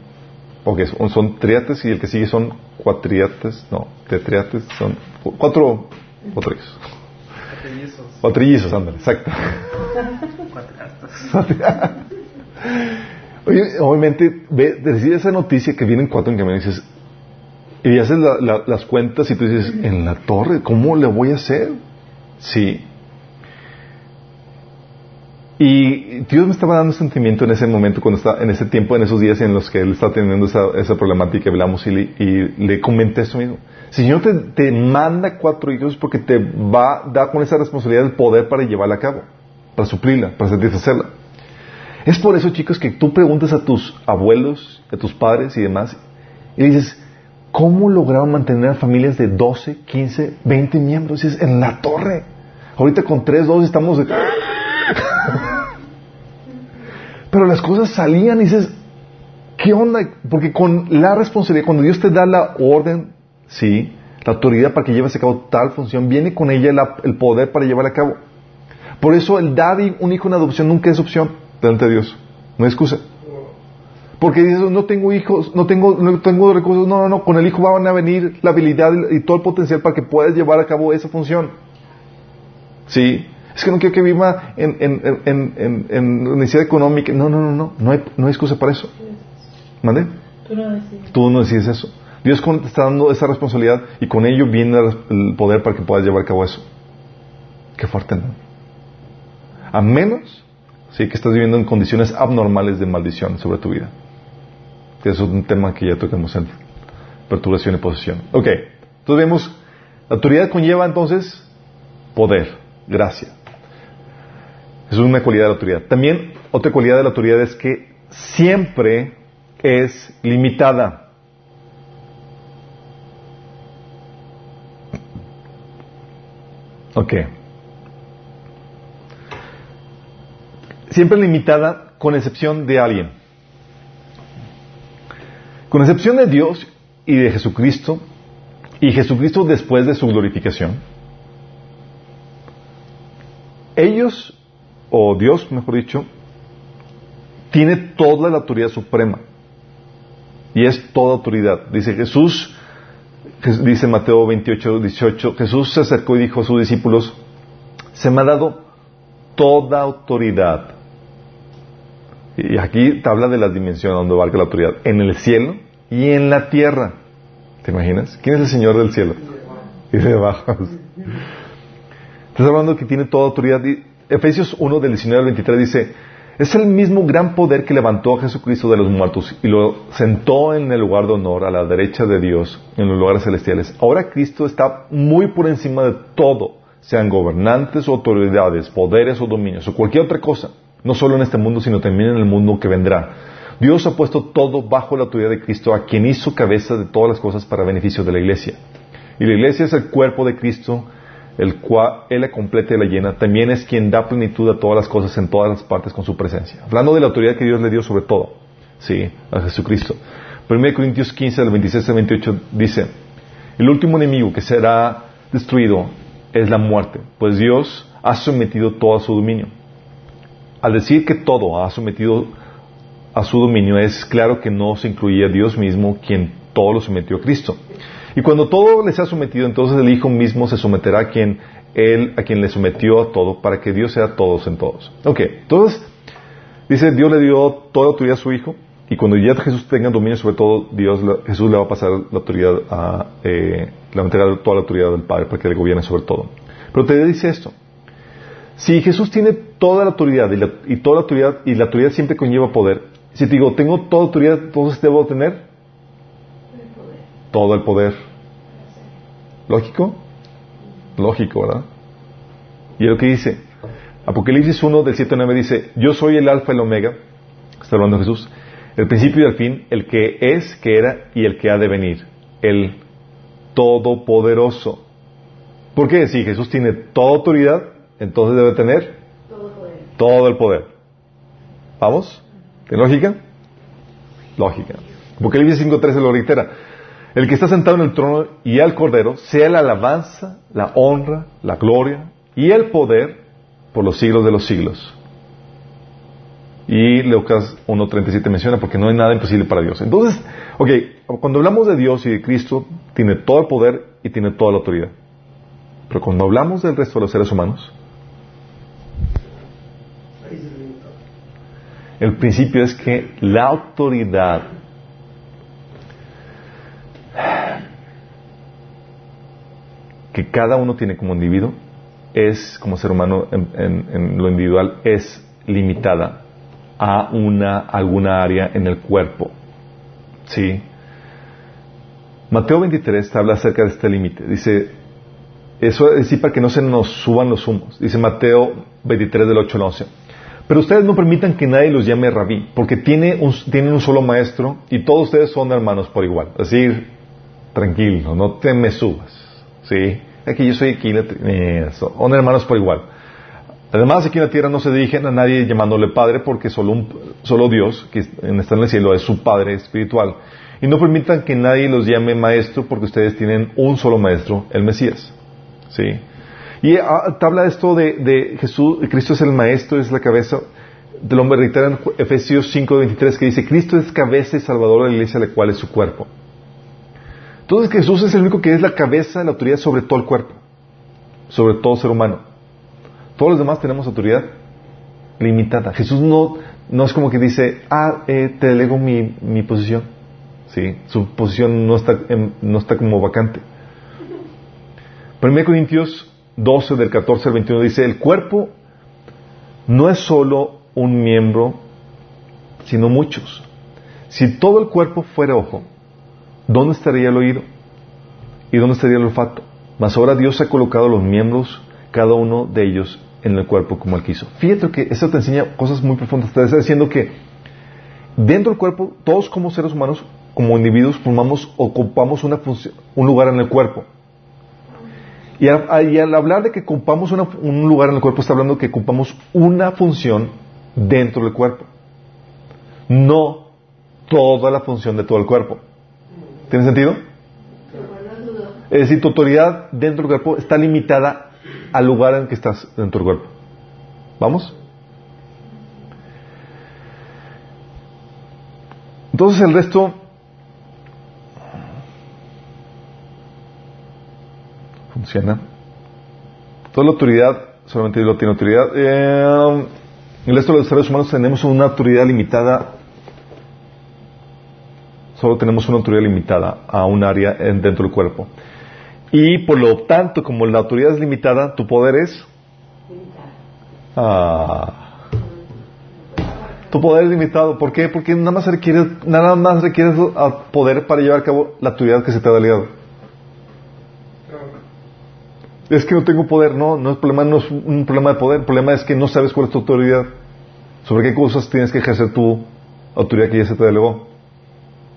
porque son, son triates y el que sigue son cuatriates, no, tetriates, son cuatro, cuatro hijos. O trillizos, ándale, exacto. Oye, obviamente, ve, recibes esa noticia que vienen cuatro en camino y dices, y haces las cuentas y tú dices, en la torre, ¿cómo le voy a hacer? Sí. Y Dios me estaba dando sentimiento en ese momento, cuando está, en ese tiempo, en esos días en los que él está teniendo esa, esa problemática, hablamos y le, y le comenté eso mismo. Señor te, te, manda cuatro hijos porque te va a dar con esa responsabilidad el poder para llevarla a cabo, para suplirla, para satisfacerla. Es por eso, chicos, que tú preguntas a tus abuelos, a tus padres y demás, y dices, ¿cómo lograron mantener familias de 12, 15, 20 miembros? Dices, en la torre. Ahorita con tres, dos estamos de... Pero las cosas salían y dices, ¿qué onda? Porque con la responsabilidad, cuando Dios te da la orden ¿sí? La autoridad para que lleves a cabo tal función, viene con ella el poder para llevarla a cabo. Por eso el dar un hijo en adopción nunca es opción delante de Dios. No hay excusa. Porque dices, no tengo hijos, no tengo, no tengo recursos. No, no, no, con el hijo van a venir la habilidad y todo el potencial para que puedas llevar a cabo esa función. ¿Sí? Es que no quiero que viva en, en, en, en, necesidad económica. No, no, no, no, no hay, no hay excusa para eso. ¿Mande? Tú no decides. Tú no decides eso. Dios te está dando esa responsabilidad y con ello viene el poder para que puedas llevar a cabo eso. Qué fuerte, ¿no? A menos sí, que estás viviendo en condiciones abnormales de maldición sobre tu vida. Que eso es un tema que ya tocamos en perturbación y posesión. Ok, entonces vemos, la autoridad conlleva entonces poder, gracia. Es una cualidad de la autoridad. También otra cualidad de la autoridad es que siempre es limitada. Ok. Siempre limitada con excepción de alguien. Con excepción de Dios y de Jesucristo, y Jesucristo después de su glorificación, ellos, o Dios, mejor dicho, tiene toda la autoridad suprema. Y es toda autoridad. Dice Jesús, dice Mateo 28, 18, Jesús se acercó y dijo a sus discípulos, se me ha dado toda autoridad. Y aquí te habla de las dimensiones donde abarca la autoridad, en el cielo y en la tierra. ¿Te imaginas? ¿Quién es el Señor del cielo? Y de abajo. Estás hablando que tiene toda autoridad. Efesios 1 del 19 al 23 dice, es el mismo gran poder que levantó a Jesucristo de los muertos y lo sentó en el lugar de honor a la derecha de Dios en los lugares celestiales. Ahora Cristo está muy por encima de todo, sean gobernantes o autoridades, poderes o dominios o cualquier otra cosa, no solo en este mundo, sino también en el mundo que vendrá. Dios ha puesto todo bajo la autoridad de Cristo, a quien hizo cabeza de todas las cosas para beneficio de la iglesia. Y la iglesia es el cuerpo de Cristo el cual Él la completa y la llena, también es quien da plenitud a todas las cosas en todas las partes con su presencia. Hablando de la autoridad que Dios le dio sobre todo, sí, a Jesucristo. 1 Corintios 15, del 26 al 28 dice, el último enemigo que será destruido es la muerte, pues Dios ha sometido todo a su dominio. Al decir que todo ha sometido a su dominio, es claro que no se incluía Dios mismo, quien todo lo sometió a Cristo. Y cuando todo les ha sometido, entonces el Hijo mismo se someterá a quien él, a quien le sometió a todo, para que Dios sea todos en todos. Ok, entonces, dice, Dios le dio toda la autoridad a su Hijo, y cuando ya Jesús tenga dominio sobre todo, Dios, Jesús le va a pasar la autoridad a, eh, le va a entregar toda la autoridad del Padre para que le gobierne sobre todo. Pero te dice esto, si Jesús tiene toda la autoridad y, toda la autoridad, y la autoridad siempre conlleva poder, si te digo, tengo toda autoridad, entonces debo tener todo el poder. ¿Lógico? Lógico, ¿verdad? Y lo que dice, Apocalipsis 1 del 7 al 9 dice, yo soy el alfa y el omega, está hablando Jesús, el principio y el fin, el que es, que era y el que ha de venir, el todopoderoso. ¿Por qué? Si Jesús tiene toda autoridad, entonces debe tener todo, el poder. ¿Vamos? ¿Tiene lógica? Lógica. Apocalipsis 5.13 lo reitera el que está sentado en el trono y al Cordero, sea la alabanza, la honra, la gloria y el poder por los siglos de los siglos. Y Lucas 1.37 menciona, porque no hay nada imposible para Dios. Entonces, ok, cuando hablamos de Dios y de Cristo, tiene todo el poder y tiene toda la autoridad. Pero cuando hablamos del resto de los seres humanos, el principio es que la autoridad que cada uno tiene como individuo es, como ser humano en, lo individual, es limitada a una, alguna área en el cuerpo. ¿Sí? Mateo 23 habla acerca de este límite. Dice, eso es decir para que no se nos suban los humos. Dice Mateo 23 del 8 al 11. Pero ustedes no permitan que nadie los llame rabí, porque tiene un, tienen un solo maestro y todos ustedes son hermanos por igual. Es decir, tranquilo, no te me subas. ¿Sí? Aquí yo soy aquí, son hermanos por igual. Además, aquí en la tierra no se dirigen a nadie llamándole Padre porque solo, un, solo Dios, que está en el cielo, es su Padre espiritual. Y no permitan que nadie los llame Maestro porque ustedes tienen un solo Maestro, el Mesías. ¿Sí? Y ah, habla esto de, de Jesús, Cristo es el Maestro, es la cabeza. Te lo reitera en Efesios 5:23 que dice, Cristo es cabeza y salvador de la iglesia, la cual es su cuerpo. Entonces Jesús es el único que es la cabeza la autoridad sobre todo el cuerpo, sobre todo ser humano. Todos los demás tenemos autoridad limitada. Jesús no, no es como que dice, ah, eh, te delego mi, mi posición. ¿Sí? Su posición no está, no está como vacante. 1 Corintios 12, del 14 al 21 dice, el cuerpo no es solo un miembro, sino muchos. Si todo el cuerpo fuera ojo, ¿dónde estaría el oído? ¿Y dónde estaría el olfato? Mas ahora Dios ha colocado los miembros, cada uno de ellos, en el cuerpo como Él quiso. Fíjate que eso te enseña cosas muy profundas. Te está diciendo que dentro del cuerpo, todos como seres humanos, como individuos, formamos, ocupamos una un lugar en el cuerpo. Y al, hablar de que ocupamos un lugar en el cuerpo, está hablando que ocupamos una función dentro del cuerpo. No toda la función de todo el cuerpo. ¿Tiene sentido? Es decir, tu autoridad dentro del cuerpo está limitada al lugar en que estás dentro del cuerpo. ¿Vamos? Entonces el resto funciona. Toda la autoridad, solamente Dios tiene autoridad. Eh, el resto de los seres humanos tenemos una autoridad limitada. Solo tenemos una autoridad limitada a un área dentro del cuerpo. Y por lo tanto, como la autoridad es limitada, tu poder es... Ah. Tu poder es limitado. ¿Por qué? Porque nada más requiere, nada más requiere poder para llevar a cabo la autoridad que se te ha delegado. Es que no tengo poder, no, no es problema, no es un problema de poder, el problema es que no sabes cuál es tu autoridad, sobre qué cosas tienes que ejercer tu autoridad que ya se te delegó.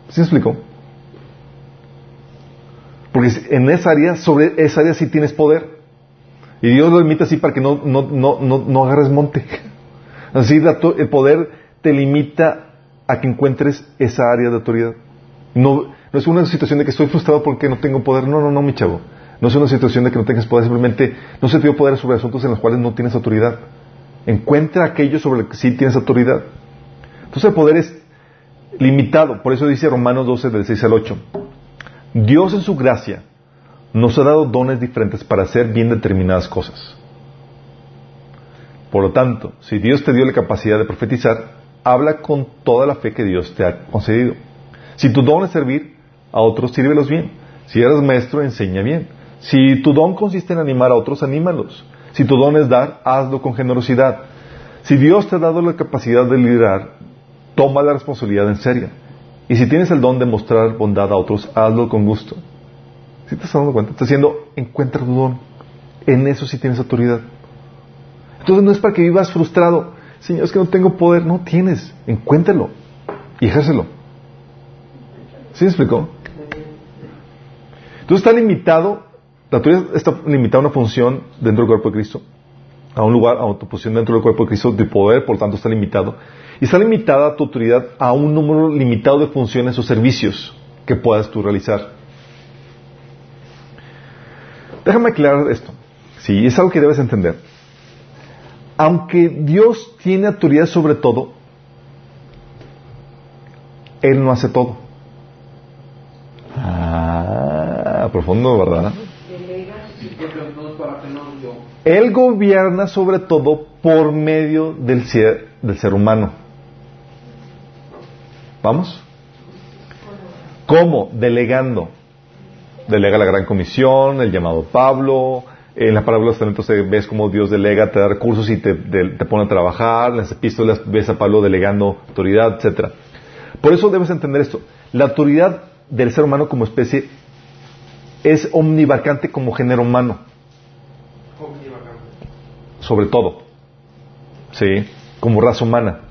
¿Sí me explico? Porque en esa área, sobre esa área sí tienes poder. Y Dios lo limita así para que no, no, no, no, agarres monte. Así el poder te limita a que encuentres esa área de autoridad. No, no es una situación de que estoy frustrado porque no tengo poder. No, no, no, mi chavo. No es una situación de que no tengas poder, simplemente no se te dio poder sobre asuntos en los cuales no tienes autoridad. Encuentra aquello sobre lo que sí tienes autoridad. Entonces el poder es limitado. Por eso dice Romanos 12, del 6 al 8. Dios en su gracia nos ha dado dones diferentes para hacer bien determinadas cosas. Por lo tanto, si Dios te dio la capacidad de profetizar, habla con toda la fe que Dios te ha concedido. Si tu don es servir a otros, sírvelos bien. Si eres maestro, enseña bien. Si tu don consiste en animar a otros, anímalos. Si tu don es dar, hazlo con generosidad. Si Dios te ha dado la capacidad de liderar, toma la responsabilidad en serio. Y si tienes el don de mostrar bondad a otros, hazlo con gusto. ¿Sí te estás dando cuenta? Estás diciendo, encuentra tu don. En eso sí tienes autoridad. Entonces no es para que vivas frustrado. Señor, es que no tengo poder. No tienes. Encuéntralo. Y ejércelo. ¿Sí me explicó? Entonces está limitado, la autoridad está limitada a una función dentro del cuerpo de Cristo. A un lugar, a tu posición dentro del cuerpo de Cristo de poder, por tanto está limitado. Y está limitada tu autoridad a un número limitado de funciones o servicios que puedas tú realizar. Déjame aclarar esto. Sí, es algo que debes entender. Aunque Dios tiene autoridad sobre todo, Él no hace todo. Ah, profundo, ¿verdad? Él gobierna sobre todo por medio del del ser humano. ¿Vamos? ¿Cómo? Delegando. Delega la gran comisión, el llamado Pablo. En la parábola de los ves cómo Dios delega, te da recursos y te, pone a trabajar. En las epístolas ves a Pablo delegando autoridad, etcétera. Por eso debes entender esto. La autoridad del ser humano como especie es omnivacante como género humano. Sobre todo. Sí, como raza humana.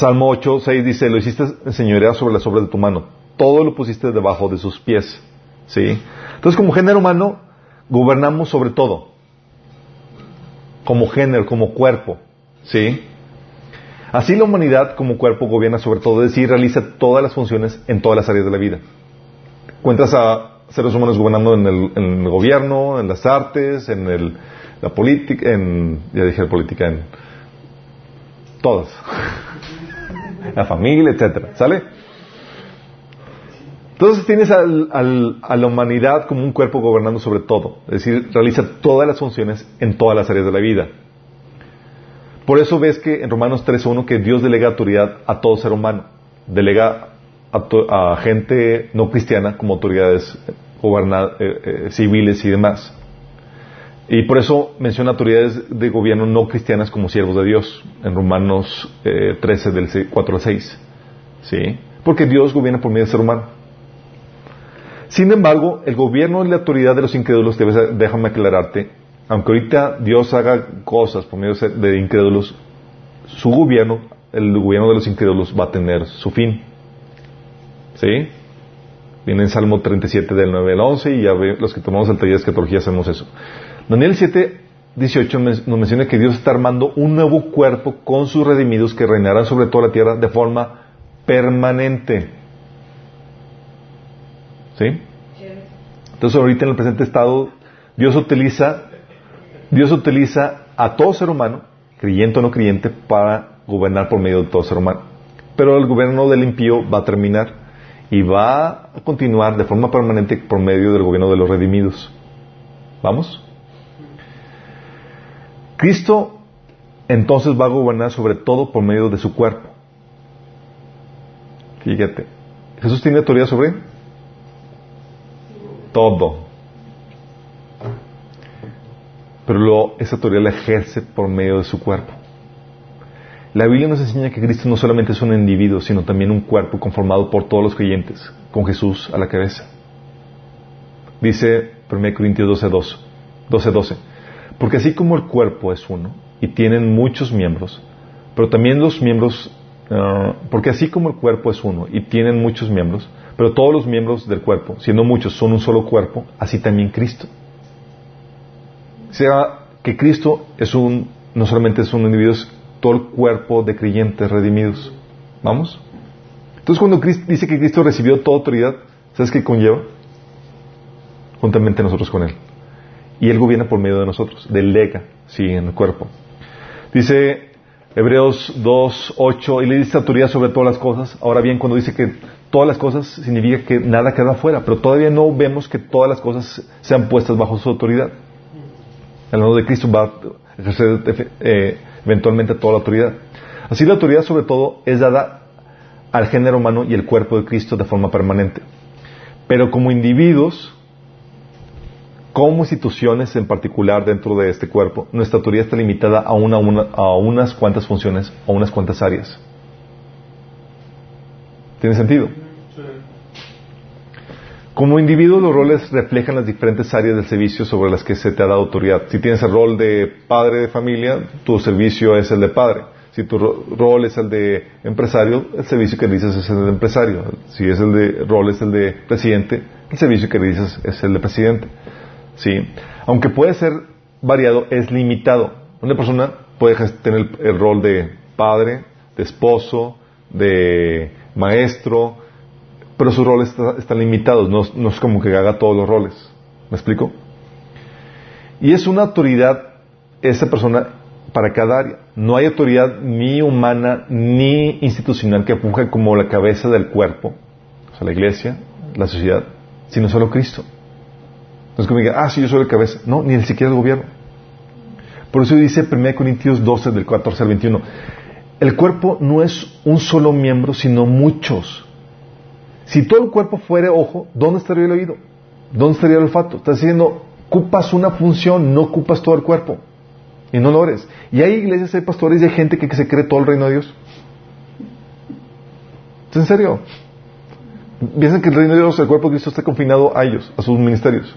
Salmo 8, 6 dice, lo hiciste señorear sobre las obras de tu mano. Todo lo pusiste debajo de sus pies. ¿Sí? Entonces, como género humano, gobernamos sobre todo. Como género, como cuerpo. ¿Sí? Así la humanidad como cuerpo gobierna sobre todo, es decir, realiza todas las funciones en todas las áreas de la vida. Cuentas a seres humanos gobernando en el, gobierno, en las artes, en el, la política, en, ya dije la política, en todas. la familia, etcétera, ¿sale? Entonces tienes al, al, a la humanidad como un cuerpo gobernando sobre todo, es decir, realiza todas las funciones en todas las áreas de la vida. Por eso ves que en Romanos 3.1 que Dios delega autoridad a todo ser humano, delega a, a gente no cristiana como autoridades eh, eh, civiles y demás. Y por eso menciona autoridades de gobierno no cristianas como siervos de Dios, en Romanos 13, eh, del 4 al 6. ¿Sí? Porque Dios gobierna por medio del ser humano. Sin embargo, el gobierno y la autoridad de los incrédulos, déjame aclararte, aunque ahorita Dios haga cosas por medio de incrédulos, su gobierno, el gobierno de los incrédulos va a tener su fin. ¿Sí? Viene en Salmo 37 del 9 al 11 y ya ve, los que tomamos de escatología hacemos eso. Daniel 7, 18 nos menciona que Dios está armando un nuevo cuerpo con sus redimidos que reinarán sobre toda la tierra de forma permanente. ¿Sí? Entonces ahorita en el presente estado Dios utiliza Dios utiliza a todo ser humano, creyente o no creyente, para gobernar por medio de todo ser humano. Pero el gobierno del impío va a terminar y va a continuar de forma permanente por medio del gobierno de los redimidos. ¿Vamos? Cristo entonces va a gobernar sobre todo por medio de su cuerpo. Fíjate, Jesús tiene autoridad sobre todo. Pero luego esa autoridad la ejerce por medio de su cuerpo. La Biblia nos enseña que Cristo no solamente es un individuo, sino también un cuerpo conformado por todos los creyentes, con Jesús a la cabeza. Dice 1 Corintios 12, 12, 12, porque así como el cuerpo es uno y tienen muchos miembros, pero también los miembros, ah, porque así como el cuerpo es uno y tienen muchos miembros, pero todos los miembros del cuerpo, siendo muchos, son un solo cuerpo, así también Cristo. O sea, que Cristo es un, no solamente es un individuo, todo el cuerpo de creyentes redimidos. ¿Vamos? Entonces cuando dice que Cristo recibió toda autoridad, ¿sabes qué conlleva? Juntamente nosotros con Él. Y Él gobierna por medio de nosotros, delega, sí, en el cuerpo. Dice Hebreos 2, 8, y le dice autoridad sobre todas las cosas. Ahora bien, cuando dice que todas las cosas significa que nada queda afuera, pero todavía no vemos que todas las cosas sean puestas bajo su autoridad. El nombre de Cristo va a ejercer eh, eventualmente toda la autoridad. Así la autoridad sobre todo es dada al género humano y el cuerpo de Cristo de forma permanente. Pero como individuos, como instituciones en particular dentro de este cuerpo, nuestra autoridad está limitada a, una, a unas cuantas funciones o unas cuantas áreas. ¿Tiene sentido? Como individuo, los roles reflejan las diferentes áreas del servicio sobre las que se te ha dado autoridad. Si tienes el rol de padre de familia, tu servicio es el de padre. Si tu rol es el de empresario, el servicio que dices es el de empresario. Si es el de rol es el de presidente, el servicio que dices es el de presidente. ¿Sí? Aunque puede ser variado, es limitado. Una persona puede tener el rol de padre, de esposo, de maestro, pero sus roles están limitados, no, es como que haga todos los roles. ¿Me explico? Y es una autoridad esa persona para cada área. No hay autoridad ni humana ni institucional que apunte como la cabeza del cuerpo, o sea, la iglesia, la sociedad, sino solo Cristo. No es como diga, ah, sí, yo soy la cabeza. No, ni siquiera el gobierno. Por eso dice 1 Corintios 12, del 14 al 21, el cuerpo no es un solo miembro, sino muchos. Si todo el cuerpo fuera ojo, ¿dónde estaría el oído? ¿Dónde estaría el olfato? Estás diciendo, ocupas una función, no ocupas todo el cuerpo. Y no lo eres. Y hay iglesias, hay pastores hay gente que, se cree todo el reino de Dios. ¿Es en serio? Piensan que el reino de Dios, el cuerpo de Cristo está confinado a ellos, a sus ministerios.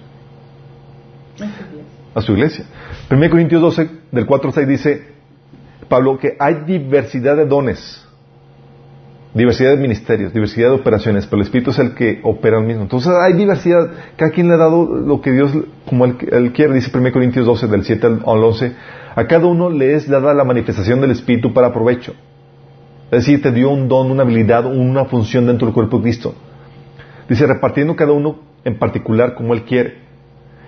A su iglesia. 1 Corintios 12, del 4 al 6 dice Pablo que hay diversidad de dones diversidad de ministerios, diversidad de operaciones, pero el Espíritu es el que opera el mismo. Entonces hay diversidad, cada quien le ha dado lo que Dios, como él, quiere, dice 1 Corintios 12, del 7 al 11, a cada uno le es dada la manifestación del Espíritu para provecho. Es decir, te dio un don, una habilidad, una función dentro del cuerpo de Cristo. Dice, repartiendo cada uno en particular como él quiere.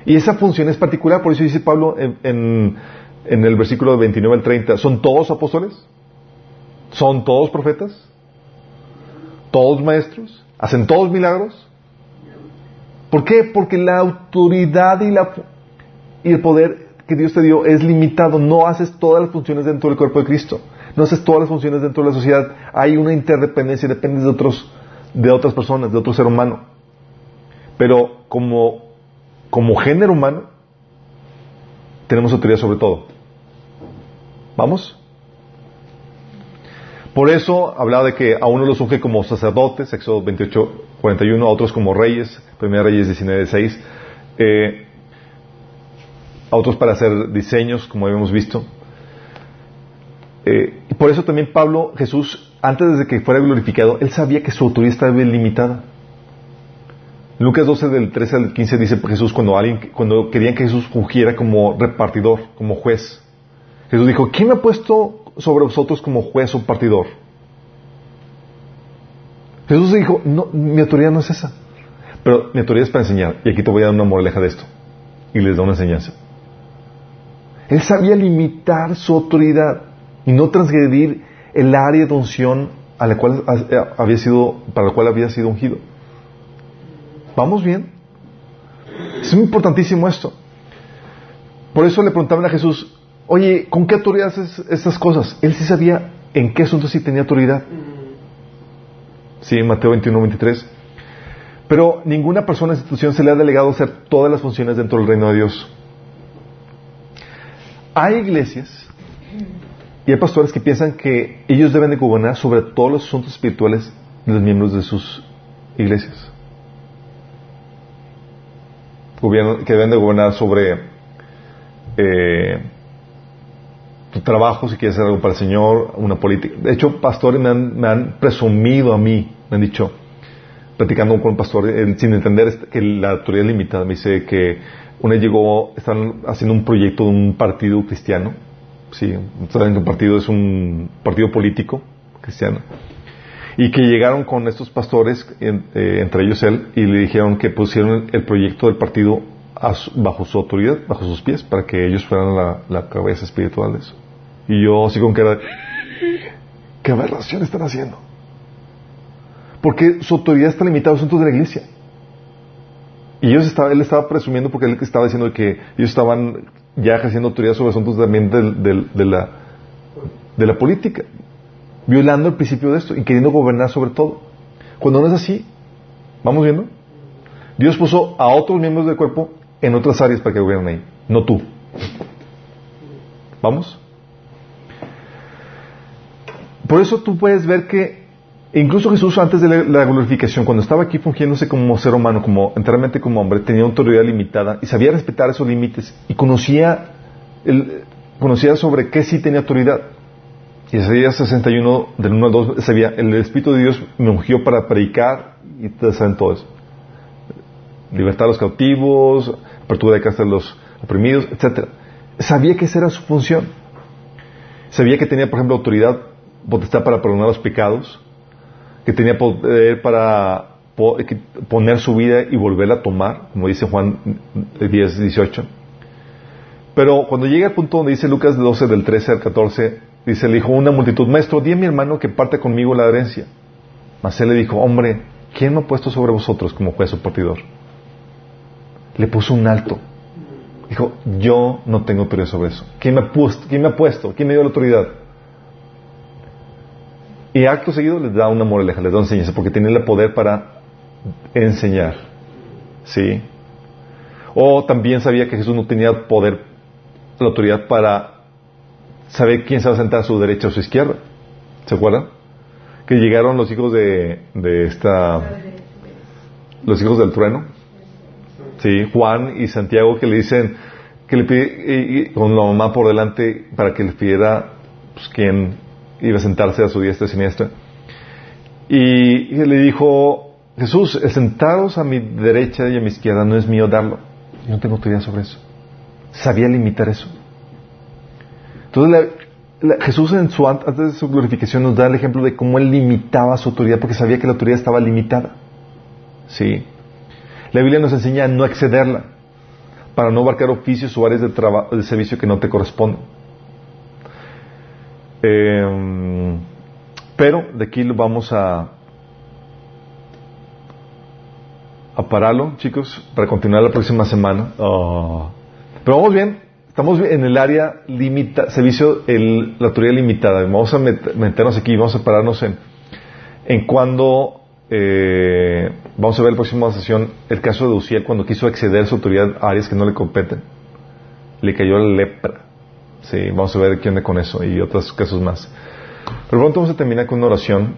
Y esa función es particular, por eso dice Pablo en, el versículo 29 al 30, ¿son todos apóstoles? ¿Son todos profetas? ¿Todos maestros? ¿Hacen todos milagros? ¿Por qué? Porque la autoridad y, y el poder que Dios te dio es limitado. No haces todas las funciones dentro del cuerpo de Cristo. No haces todas las funciones dentro de la sociedad. Hay una interdependencia, dependes de otros, de otras personas, de otro ser humano. Pero como, como género humano, tenemos autoridad sobre todo. ¿Vamos? Por eso hablaba de que a uno los unge como sacerdotes, Éxodo 28, 41, a otros como reyes, 1 Reyes 19, 6, eh, a otros para hacer diseños, como habíamos visto. Eh, y por eso también Pablo, Jesús, antes de que fuera glorificado, él sabía que su autoridad estaba limitada. Lucas 12 del 13 al 15 dice Jesús cuando alguien, cuando querían que Jesús ungiera como repartidor, como juez. Jesús dijo, ¿quién me ha puesto sobre vosotros como juez o partidor? Jesús dijo, no, mi autoridad no es esa. Pero mi autoridad es para enseñar. Y aquí te voy a dar una moraleja de esto. Y les da una enseñanza. Él sabía limitar su autoridad y no transgredir el área de unción a la cual había sido, para la cual había sido ungido. ¿Vamos bien? Es muy importantísimo esto. Por eso le preguntaban a Jesús, oye, ¿con qué autoridad haces estas cosas? Él sí sabía en qué asuntos sí tenía autoridad. Sí, Mateo 21, 23. Pero ninguna persona o institución se le ha delegado hacer todas las funciones dentro del reino de Dios. Hay iglesias y hay pastores que piensan que ellos deben de gobernar sobre todos los asuntos espirituales de los miembros de sus iglesias que deben de gobernar sobre eh, tu trabajo, si quieres hacer algo para el Señor, una política. De hecho, pastores me han, presumido a mí, me han dicho, platicando con un pastor, sin entender que la autoridad es limitada, me dice que una llegó, están haciendo un proyecto de un partido cristiano, sí, un partido es un partido político cristiano, y que llegaron con estos pastores, eh, entre ellos él, y le dijeron que pusieron el proyecto del partido bajo su autoridad, bajo sus pies, para que ellos fueran la, cabeza espiritual de eso. Y yo así con que era, ¿qué aberración están haciendo? Porque su autoridad está limitada a asuntos de la iglesia. Y ellos estaba, él estaba presumiendo porque él estaba diciendo que ellos estaban ya ejerciendo autoridad sobre asuntos también de, la, de la política violando el principio de esto y queriendo gobernar sobre todo. Cuando no es así, ¿vamos viendo? Dios puso a otros miembros del cuerpo en otras áreas para que gobiernen ahí, no tú. ¿Vamos? Por eso tú puedes ver que incluso Jesús antes de la glorificación, cuando estaba aquí fungiéndose como ser humano, como enteramente como hombre, tenía autoridad limitada y sabía respetar esos límites y conocía, el, conocía sobre qué sí tenía autoridad. Isaías 61, del 1 al 2, sabía, el Espíritu de Dios me ungió para predicar y te saben todo eso. Libertar a los cautivos, apertura de casa de los oprimidos, etc. Sabía que esa era su función. Sabía que tenía, por ejemplo, autoridad, potestad para perdonar los pecados, que tenía poder para poner su vida y volverla a tomar, como dice Juan 10, 18. Pero cuando llega al punto donde dice Lucas 12, del 13 al 14, Dice, le dijo una multitud, maestro, di a mi hermano que parte conmigo la herencia. Mas él le dijo, hombre, ¿quién me ha puesto sobre vosotros como juez o partidor? Le puso un alto. Dijo, yo no tengo autoridad sobre eso. ¿Quién me ha puesto? ¿Quién me, ha puesto? ¿Quién me dio la autoridad? Y acto seguido les da una moraleja, les da enseñanza, porque tiene el poder para enseñar. ¿Sí? O también sabía que Jesús no tenía poder, la autoridad para sabe quién se va a sentar a su derecha o a su izquierda. ¿Se acuerdan? Que llegaron los hijos de, de esta. Los hijos del trueno. Sí, Juan y Santiago que le dicen. Que le pide con la mamá por delante para que le pidiera pues, quién iba a sentarse a su diestra y siniestra. Y, y le dijo: Jesús, el sentaros a mi derecha y a mi izquierda no es mío darlo. Yo no tengo autoridad sobre eso. Sabía limitar eso. Entonces Jesús en su, antes de su glorificación nos da el ejemplo de cómo él limitaba su autoridad porque sabía que la autoridad estaba limitada. ¿Sí? La Biblia nos enseña a no excederla para no abarcar oficios o áreas de, de servicio que no te corresponden. Em, de aquí lo vamos a, a pararlo, chicos, para continuar la próxima semana. Oh. Pero vamos bien, estamos en el área limita, servicio, el, la autoridad limitada. Vamos a meternos aquí, vamos a pararnos en, en cuando eh, vamos a ver en la próxima sesión el caso de Uciel cuando quiso acceder su autoridad a áreas que no le competen. Le cayó la lepra. Sí, vamos a ver qué onda con eso y otros casos más. Pero pronto vamos a terminar con una oración.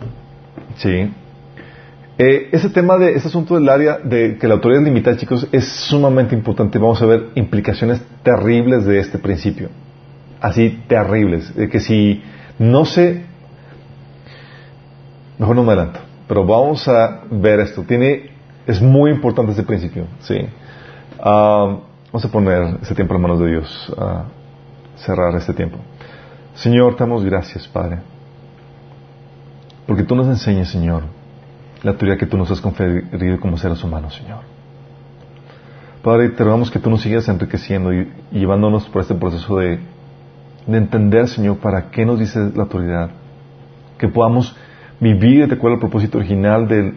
Sí. Eh, ese tema de, ese asunto del área de que la autoridad limitada, chicos, es sumamente importante. Vamos a ver implicaciones terribles de este principio. Así terribles. De que si no se. Mejor no me adelanto. Pero vamos a ver esto. Tiene, es muy importante este principio. Sí. Ah, vamos a poner este tiempo en manos de Dios. a cerrar este tiempo. Señor, te damos gracias, Padre. Porque tú nos enseñas, Señor, la autoridad que tú nos has conferido como seres humanos, Señor. Padre, te rogamos que tú nos sigas enriqueciendo y, llevándonos por este proceso de, de, entender, Señor, para qué nos dice la autoridad. Que podamos vivir de acuerdo al propósito original de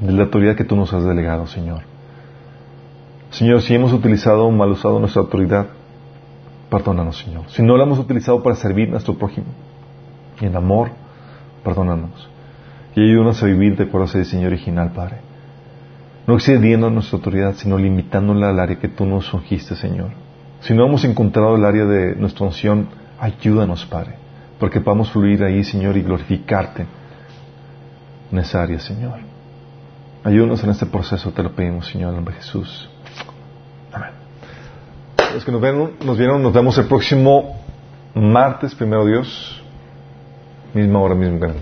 la autoridad que tú nos has delegado, Señor. Señor, si hemos utilizado o mal usado nuestra autoridad, perdónanos, Señor. Si no la hemos utilizado para servir a nuestro prójimo y en amor, perdónanos. Y ayúdanos a vivir de acuerdo a ese diseño original, Padre. No excediendo nuestra autoridad, sino limitándola al área que tú nos ungiste, Señor. Si no hemos encontrado el área de nuestra unción, ayúdanos, Padre, porque podamos fluir ahí, Señor, y glorificarte en esa área, Señor. Ayúdanos en este proceso, te lo pedimos, Señor, en nombre de Jesús. Amén. Los que nos, nos vieron, nos vemos el próximo martes, primero Dios, misma hora, mismo canal.